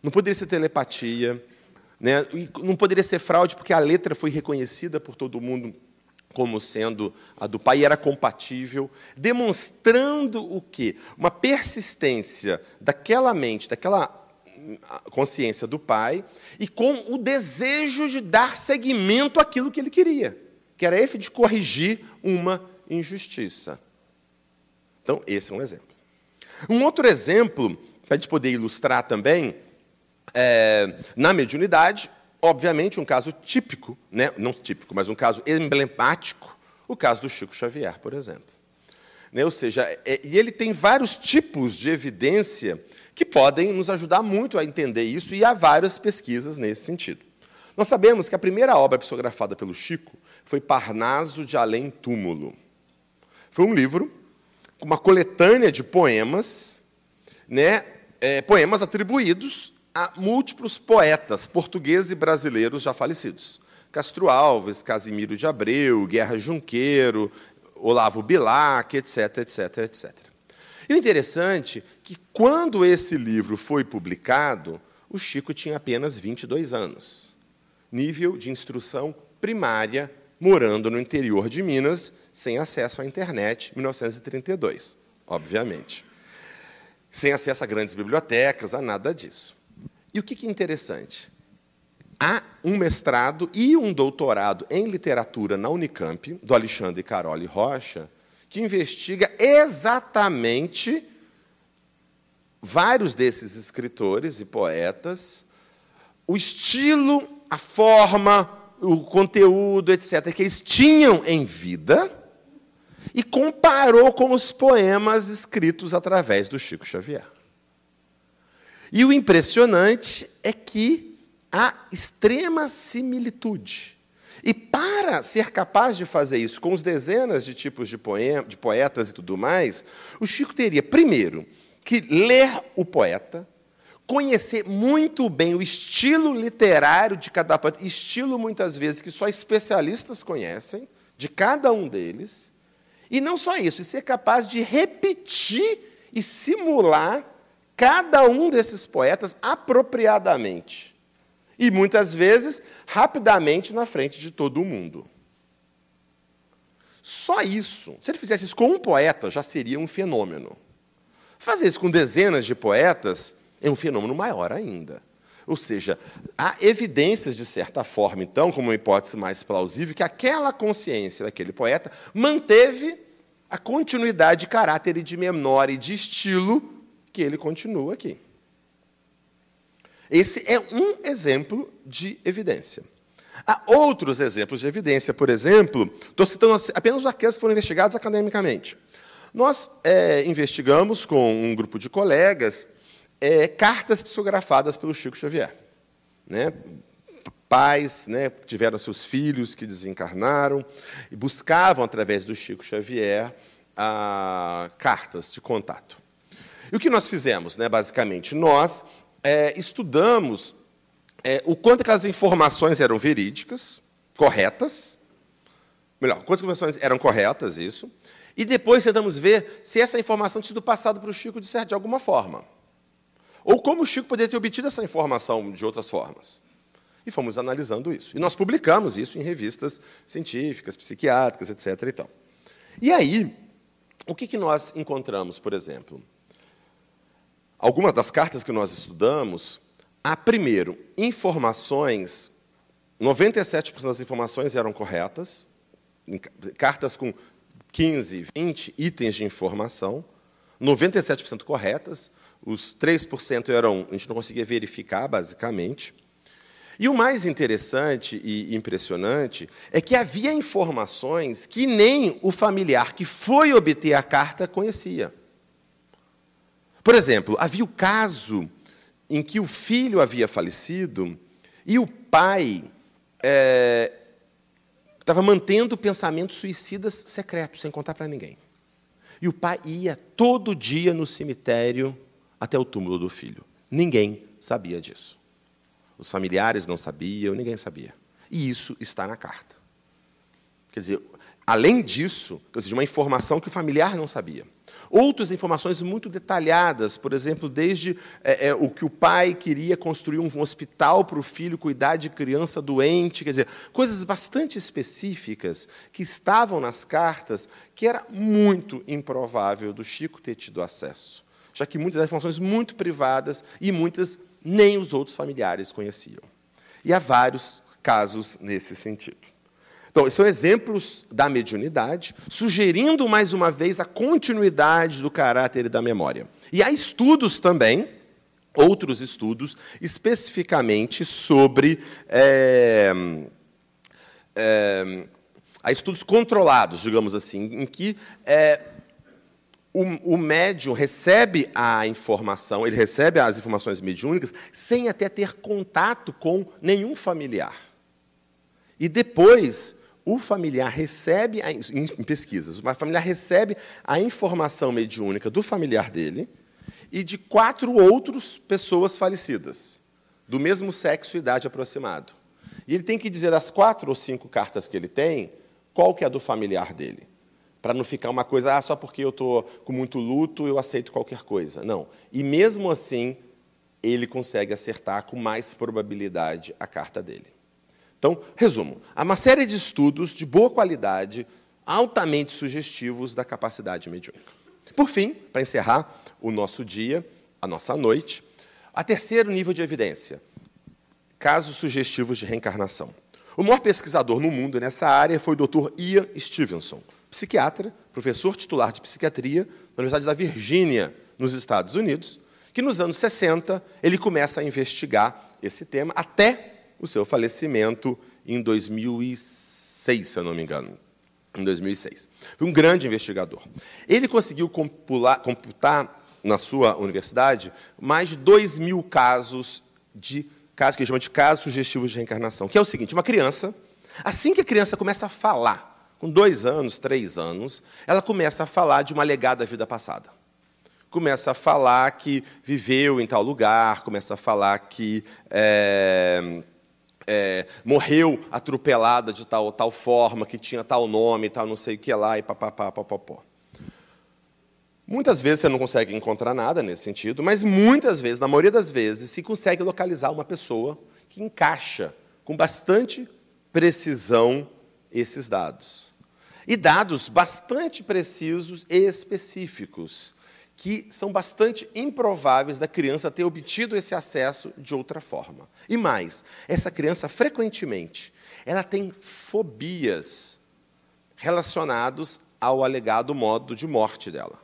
não poderia ser telepatia, né, não poderia ser fraude porque a letra foi reconhecida por todo mundo como sendo a do pai, e era compatível, demonstrando o quê? Uma persistência daquela mente, daquela consciência do pai, e com o desejo de dar seguimento àquilo que ele queria, que era esse de corrigir uma injustiça. Então, esse é um exemplo. Um outro exemplo, para a gente poder ilustrar também, é, na mediunidade, Obviamente, um caso típico, né? não típico, mas um caso emblemático, o caso do Chico Xavier, por exemplo. Né? Ou seja, é, e ele tem vários tipos de evidência que podem nos ajudar muito a entender isso, e há várias pesquisas nesse sentido. Nós sabemos que a primeira obra psicografada pelo Chico foi Parnaso de Além Túmulo. Foi um livro uma coletânea de poemas, né, é, poemas atribuídos a múltiplos poetas portugueses e brasileiros já falecidos. Castro Alves, Casimiro de Abreu, Guerra Junqueiro, Olavo Bilac, etc, etc, etc. E o interessante é que, quando esse livro foi publicado, o Chico tinha apenas 22 anos. Nível de instrução primária, morando no interior de Minas, sem acesso à internet, 1932, obviamente. Sem acesso a grandes bibliotecas, a nada disso. E o que é interessante? Há um mestrado e um doutorado em literatura na Unicamp, do Alexandre Caroli Rocha, que investiga exatamente vários desses escritores e poetas, o estilo, a forma, o conteúdo, etc., que eles tinham em vida, e comparou com os poemas escritos através do Chico Xavier. E o impressionante é que há extrema similitude. E para ser capaz de fazer isso com os dezenas de tipos de, poema, de poetas e tudo mais, o Chico teria, primeiro, que ler o poeta, conhecer muito bem o estilo literário de cada poeta, estilo muitas vezes que só especialistas conhecem, de cada um deles, e não só isso, e ser capaz de repetir e simular cada um desses poetas apropriadamente. E muitas vezes, rapidamente na frente de todo mundo. Só isso. Se ele fizesse isso com um poeta, já seria um fenômeno. Fazer isso com dezenas de poetas é um fenômeno maior ainda. Ou seja, há evidências, de certa forma, então, como uma hipótese mais plausível, que aquela consciência daquele poeta manteve a continuidade de caráter e de memória e de estilo que ele continua aqui. Esse é um exemplo de evidência. Há outros exemplos de evidência, por exemplo, estou citando apenas aqueles que foram investigados academicamente. Nós é, investigamos com um grupo de colegas é, cartas psicografadas pelo Chico Xavier. Né? pais né, tiveram seus filhos que desencarnaram e buscavam, através do Chico Xavier, a, cartas de contato. E o que nós fizemos, né, basicamente? Nós é, estudamos é, o quanto aquelas informações eram verídicas, corretas, melhor, quantas informações eram corretas, isso, e depois tentamos ver se essa informação tinha sido passada para o Chico de, certo, de alguma forma. Ou como o Chico poderia ter obtido essa informação de outras formas. E fomos analisando isso. E nós publicamos isso em revistas científicas, psiquiátricas, etc. E, tal. e aí, o que, que nós encontramos, por exemplo? Algumas das cartas que nós estudamos, há, primeiro, informações, 97% das informações eram corretas, cartas com 15, 20 itens de informação, 97% corretas, os 3% eram, a gente não conseguia verificar, basicamente. E o mais interessante e impressionante é que havia informações que nem o familiar que foi obter a carta conhecia. Por exemplo, havia o caso em que o filho havia falecido e o pai é, estava mantendo pensamentos suicidas secretos, sem contar para ninguém. E o pai ia todo dia no cemitério até o túmulo do filho. Ninguém sabia disso. Os familiares não sabiam, ninguém sabia. E isso está na carta. Quer dizer, além disso, quer dizer, uma informação que o familiar não sabia. Outras informações muito detalhadas, por exemplo, desde é, é, o que o pai queria construir um hospital para o filho cuidar de criança doente, quer dizer, coisas bastante específicas que estavam nas cartas que era muito improvável do Chico ter tido acesso, já que muitas informações muito privadas e muitas nem os outros familiares conheciam. E há vários casos nesse sentido. Então, esses são exemplos da mediunidade, sugerindo mais uma vez a continuidade do caráter e da memória. E há estudos também, outros estudos, especificamente sobre. É, é, há estudos controlados, digamos assim, em que é, o, o médium recebe a informação, ele recebe as informações mediúnicas sem até ter contato com nenhum familiar. E depois o familiar recebe, a, em pesquisas, o familiar recebe a informação mediúnica do familiar dele e de quatro outras pessoas falecidas, do mesmo sexo e idade aproximado. E ele tem que dizer das quatro ou cinco cartas que ele tem, qual que é a do familiar dele. Para não ficar uma coisa, ah, só porque eu estou com muito luto, eu aceito qualquer coisa. Não. E mesmo assim, ele consegue acertar com mais probabilidade a carta dele. Então, resumo: há uma série de estudos de boa qualidade, altamente sugestivos da capacidade mediúnica. Por fim, para encerrar o nosso dia, a nossa noite, a terceiro nível de evidência: casos sugestivos de reencarnação. O maior pesquisador no mundo nessa área foi o Dr. Ian Stevenson, psiquiatra, professor titular de psiquiatria na Universidade da Virgínia, nos Estados Unidos, que nos anos 60 ele começa a investigar esse tema até o seu falecimento em 2006, se eu não me engano. Em 2006. Foi um grande investigador. Ele conseguiu compular, computar na sua universidade mais de 2 mil casos de casos que ele chama de casos sugestivos de reencarnação, que é o seguinte: uma criança, assim que a criança começa a falar, com dois anos, três anos, ela começa a falar de uma alegada vida passada começa a falar que viveu em tal lugar, começa a falar que é, é, morreu atropelada de tal, tal forma, que tinha tal nome, tal não sei o que lá, e papapá, papapó. Muitas vezes você não consegue encontrar nada nesse sentido, mas muitas vezes, na maioria das vezes, se consegue localizar uma pessoa que encaixa com bastante precisão esses dados. E dados bastante precisos e específicos que são bastante improváveis da criança ter obtido esse acesso de outra forma. E mais, essa criança frequentemente ela tem fobias relacionados ao alegado modo de morte dela.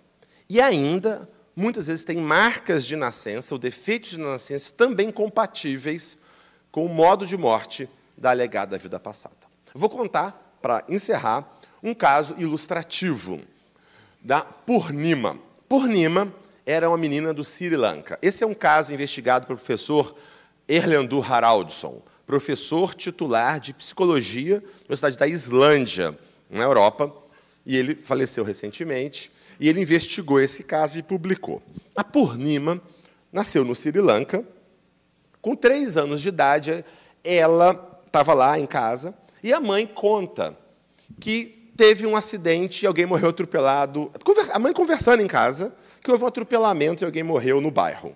E ainda, muitas vezes tem marcas de nascença ou defeitos de nascença também compatíveis com o modo de morte da alegada vida passada. vou contar, para encerrar, um caso ilustrativo da Purnima. Purnima era uma menina do Sri Lanka. Esse é um caso investigado pelo professor Erlendur Haraldson, professor titular de psicologia na Universidade da Islândia, na Europa, e ele faleceu recentemente, e ele investigou esse caso e publicou. A Purnima nasceu no Sri Lanka. Com três anos de idade, ela estava lá em casa, e a mãe conta que teve um acidente e alguém morreu atropelado. A mãe conversando em casa, que houve um atropelamento e alguém morreu no bairro.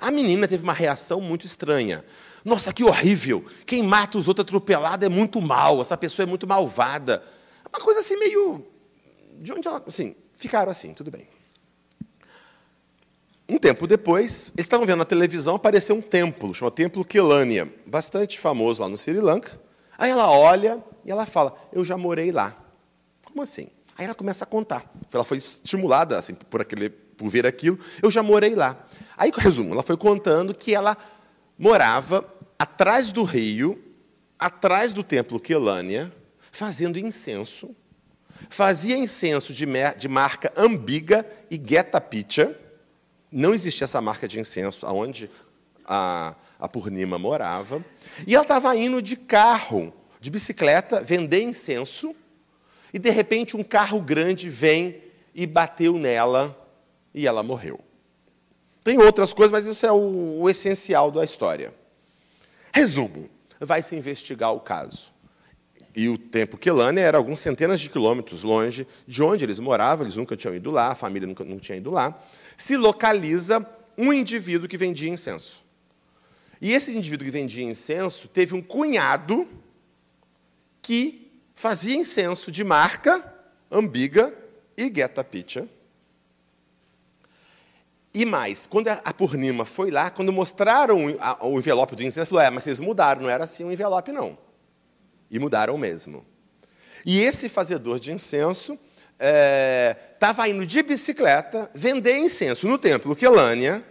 A menina teve uma reação muito estranha. Nossa, que horrível! Quem mata os outros atropelado é muito mal, essa pessoa é muito malvada. Uma coisa assim meio. De onde ela. Assim, ficaram assim, tudo bem. Um tempo depois, eles estavam vendo na televisão, apareceu um templo, chamado Templo Kelania, bastante famoso lá no Sri Lanka. Aí ela olha e ela fala: Eu já morei lá. Como assim? Aí ela começa a contar. Ela foi estimulada assim, por, aquele, por ver aquilo. Eu já morei lá. Aí, resumo, ela foi contando que ela morava atrás do rio, atrás do templo Quelânia, fazendo incenso. Fazia incenso de, de marca Ambiga e Getapicha. Não existia essa marca de incenso aonde a, a Purnima morava. E ela estava indo de carro, de bicicleta, vender incenso e de repente um carro grande vem e bateu nela e ela morreu. Tem outras coisas, mas isso é o, o essencial da história. Resumo: vai se investigar o caso. E o tempo Quelânia era alguns centenas de quilômetros longe de onde eles moravam, eles nunca tinham ido lá, a família nunca não tinha ido lá. Se localiza um indivíduo que vendia incenso. E esse indivíduo que vendia incenso teve um cunhado que fazia incenso de marca, Ambiga e Geta Picha. E mais, quando a Purnima foi lá, quando mostraram o envelope do incenso, falou: é, mas vocês mudaram, não era assim o envelope, não. E mudaram mesmo. E esse fazedor de incenso estava é, indo de bicicleta vender incenso no templo Quelânia,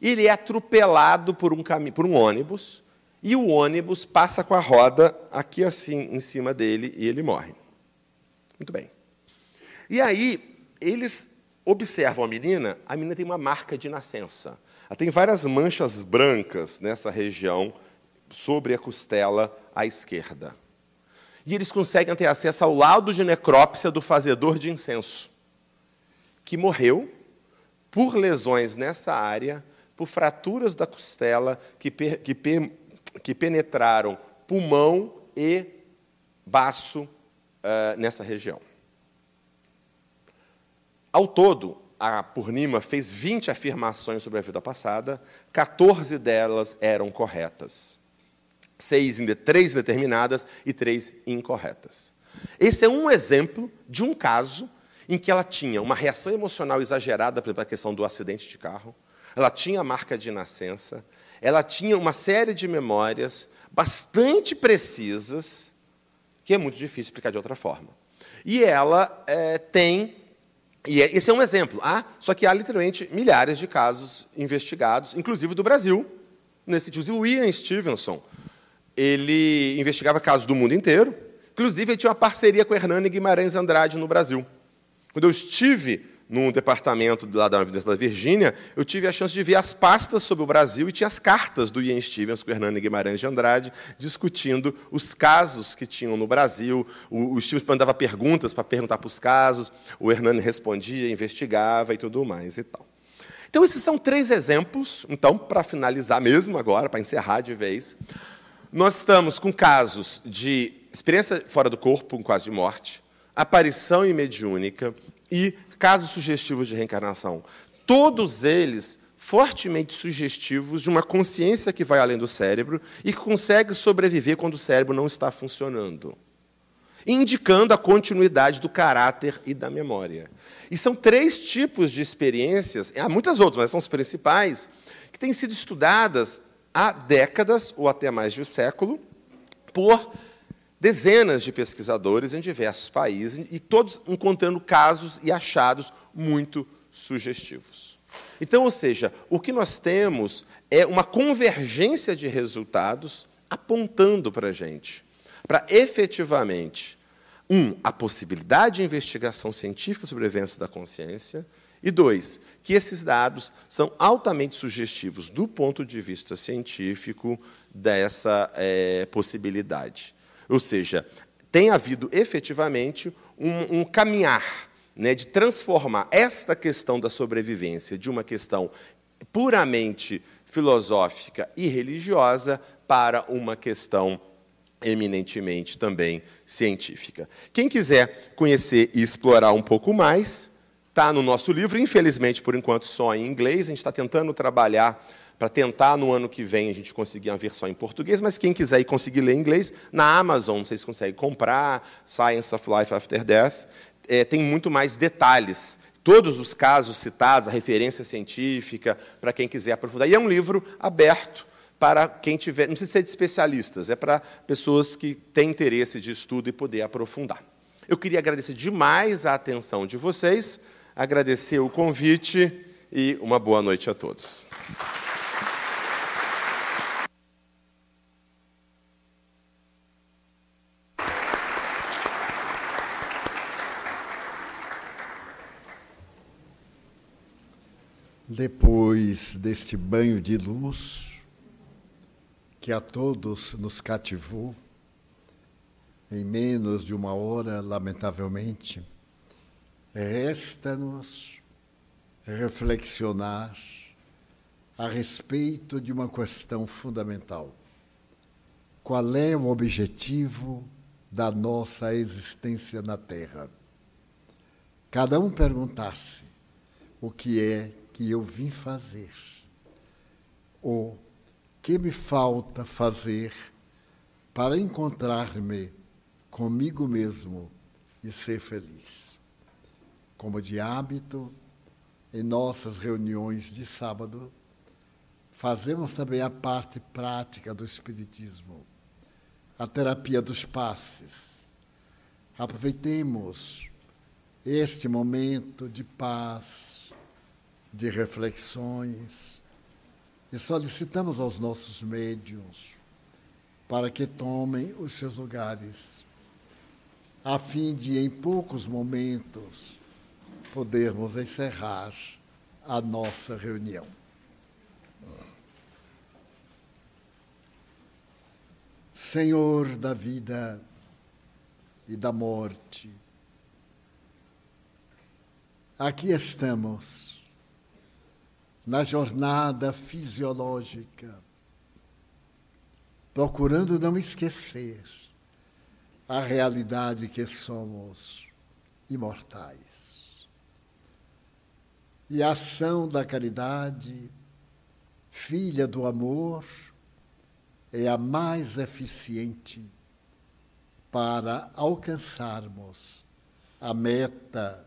e ele é atropelado por um, por um ônibus, e o ônibus passa com a roda aqui assim em cima dele e ele morre. Muito bem. E aí, eles observam a menina, a menina tem uma marca de nascença. Ela tem várias manchas brancas nessa região, sobre a costela à esquerda. E eles conseguem ter acesso ao laudo de necrópsia do fazedor de incenso, que morreu por lesões nessa área, por fraturas da costela que, per, que per, que penetraram pulmão e baço uh, nessa região. Ao todo, a Purnima fez 20 afirmações sobre a vida passada, 14 delas eram corretas. Seis, três indeterminadas e três incorretas. Esse é um exemplo de um caso em que ela tinha uma reação emocional exagerada pela questão do acidente de carro, ela tinha a marca de nascença, ela tinha uma série de memórias bastante precisas, que é muito difícil explicar de outra forma. E ela é, tem. E é, esse é um exemplo. Ah, só que há literalmente milhares de casos investigados, inclusive do Brasil. Nesse inclusive o Ian Stevenson, ele investigava casos do mundo inteiro. Inclusive, ele tinha uma parceria com Hernani Guimarães Andrade no Brasil. Quando eu estive num departamento lá da Universidade da Virgínia, eu tive a chance de ver as pastas sobre o Brasil e tinha as cartas do Ian Stevens com o Hernani Guimarães de Andrade, discutindo os casos que tinham no Brasil. O, o Stevens mandava perguntas para perguntar para os casos, o Hernani respondia, investigava e tudo mais e tal. Então, esses são três exemplos. Então, para finalizar mesmo agora, para encerrar de vez, nós estamos com casos de experiência fora do corpo, com quase de morte, aparição imediúnica e casos sugestivos de reencarnação. Todos eles fortemente sugestivos de uma consciência que vai além do cérebro e que consegue sobreviver quando o cérebro não está funcionando, indicando a continuidade do caráter e da memória. E são três tipos de experiências, há muitas outras, mas são as principais, que têm sido estudadas há décadas ou até mais de um século por dezenas de pesquisadores em diversos países e todos encontrando casos e achados muito sugestivos. Então, ou seja, o que nós temos é uma convergência de resultados apontando para a gente, para efetivamente, um, a possibilidade de investigação científica sobre eventos da consciência, E dois, que esses dados são altamente sugestivos do ponto de vista científico dessa é, possibilidade. Ou seja, tem havido efetivamente um, um caminhar né, de transformar esta questão da sobrevivência de uma questão puramente filosófica e religiosa para uma questão eminentemente também científica. Quem quiser conhecer e explorar um pouco mais, está no nosso livro, infelizmente, por enquanto, só em inglês. A gente está tentando trabalhar para tentar, no ano que vem, a gente conseguir uma versão em português, mas quem quiser e conseguir ler em inglês, na Amazon vocês conseguem comprar, Science of Life After Death, é, tem muito mais detalhes. Todos os casos citados, a referência científica, para quem quiser aprofundar. E é um livro aberto para quem tiver, não precisa ser de especialistas, é para pessoas que têm interesse de estudo e poder aprofundar. Eu queria agradecer demais a atenção de vocês, agradecer o convite e uma boa noite a todos. Depois deste banho de luz, que a todos nos cativou, em menos de uma hora, lamentavelmente, resta-nos reflexionar a respeito de uma questão fundamental. Qual é o objetivo da nossa existência na Terra? Cada um perguntar-se o que é que eu vim fazer? O que me falta fazer para encontrar-me comigo mesmo e ser feliz? Como de hábito, em nossas reuniões de sábado, fazemos também a parte prática do Espiritismo, a terapia dos passes. Aproveitemos este momento de paz, de reflexões e solicitamos aos nossos médiuns para que tomem os seus lugares, a fim de, em poucos momentos, podermos encerrar a nossa reunião. Senhor da vida e da morte, aqui estamos na jornada fisiológica, procurando não esquecer a realidade que somos imortais. E a ação da caridade, filha do amor, é a mais eficiente para alcançarmos a meta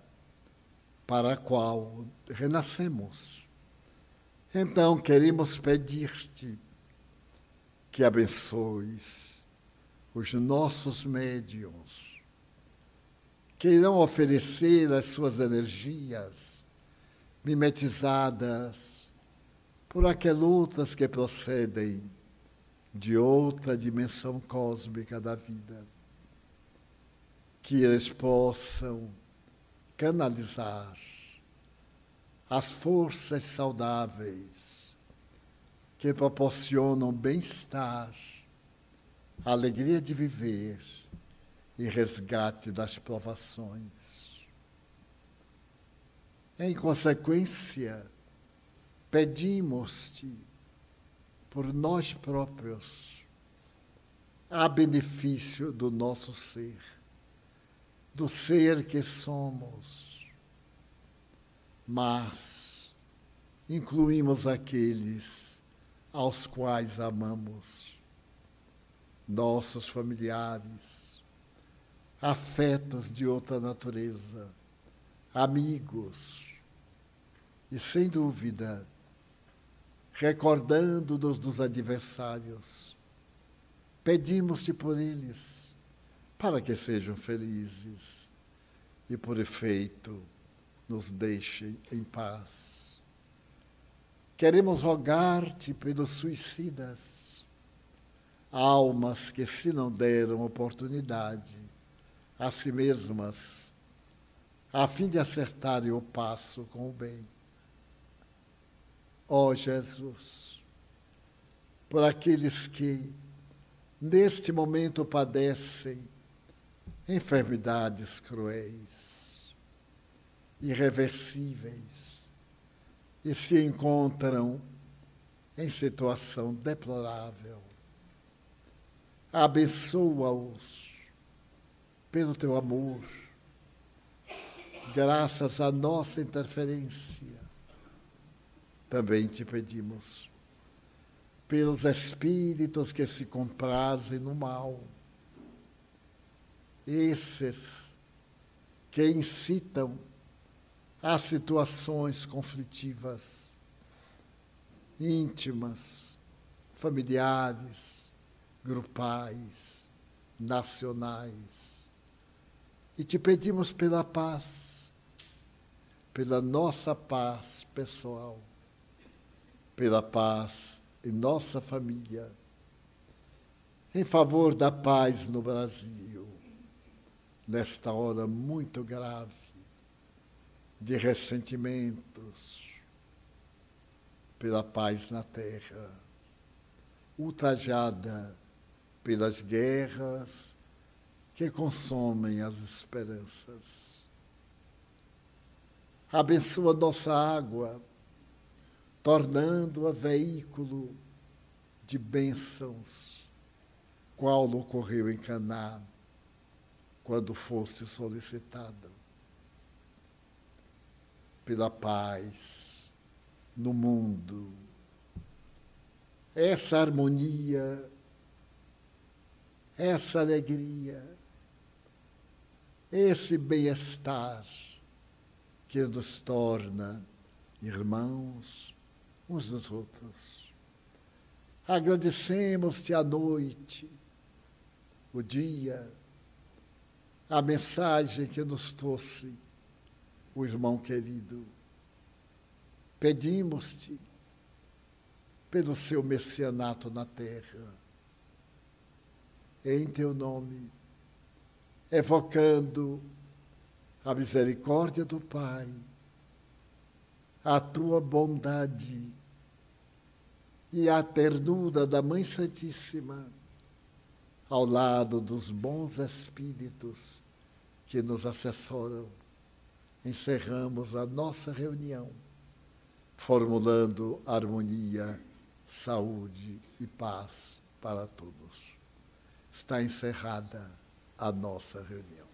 para a qual renascemos então queremos pedir-te que abençoes os nossos médiums, que irão oferecer as suas energias mimetizadas por aquelas que procedem de outra dimensão cósmica da vida, que eles possam canalizar as forças saudáveis que proporcionam bem-estar, alegria de viver e resgate das provações. Em consequência, pedimos-te por nós próprios, a benefício do nosso ser, do ser que somos mas incluímos aqueles aos quais amamos, nossos familiares, afetos de outra natureza, amigos, e sem dúvida, recordando-nos dos adversários, pedimos-te por eles, para que sejam felizes. E, por efeito, nos deixe em paz. Queremos rogar-te pelos suicidas, almas que se não deram oportunidade a si mesmas a fim de acertarem o passo com o bem. Ó oh, Jesus, por aqueles que neste momento padecem enfermidades cruéis, irreversíveis, e se encontram em situação deplorável. Abençoa-os pelo teu amor, graças à nossa interferência. Também te pedimos pelos espíritos que se comprazem no mal, esses que incitam a situações conflitivas, íntimas, familiares, grupais, nacionais. E te pedimos pela paz, pela nossa paz pessoal, pela paz em nossa família, em favor da paz no Brasil, nesta hora muito grave de ressentimentos, pela paz na terra, ultrajada pelas guerras que consomem as esperanças. Abençoa nossa água tornando-a veículo de bênçãos, qual ocorreu em Caná, quando fosse solicitada pela paz no mundo. Essa harmonia, essa alegria, esse bem-estar que nos torna irmãos, uns dos outros. Agradecemos-te a noite, o dia, a mensagem que nos trouxe o irmão querido. Pedimos-te pelo seu messianato na terra, em teu nome, evocando a misericórdia do Pai, a tua bondade e a ternura da Mãe Santíssima ao lado dos bons espíritos que nos assessoram. Encerramos a nossa reunião formulando harmonia, saúde e paz para todos. Está encerrada a nossa reunião.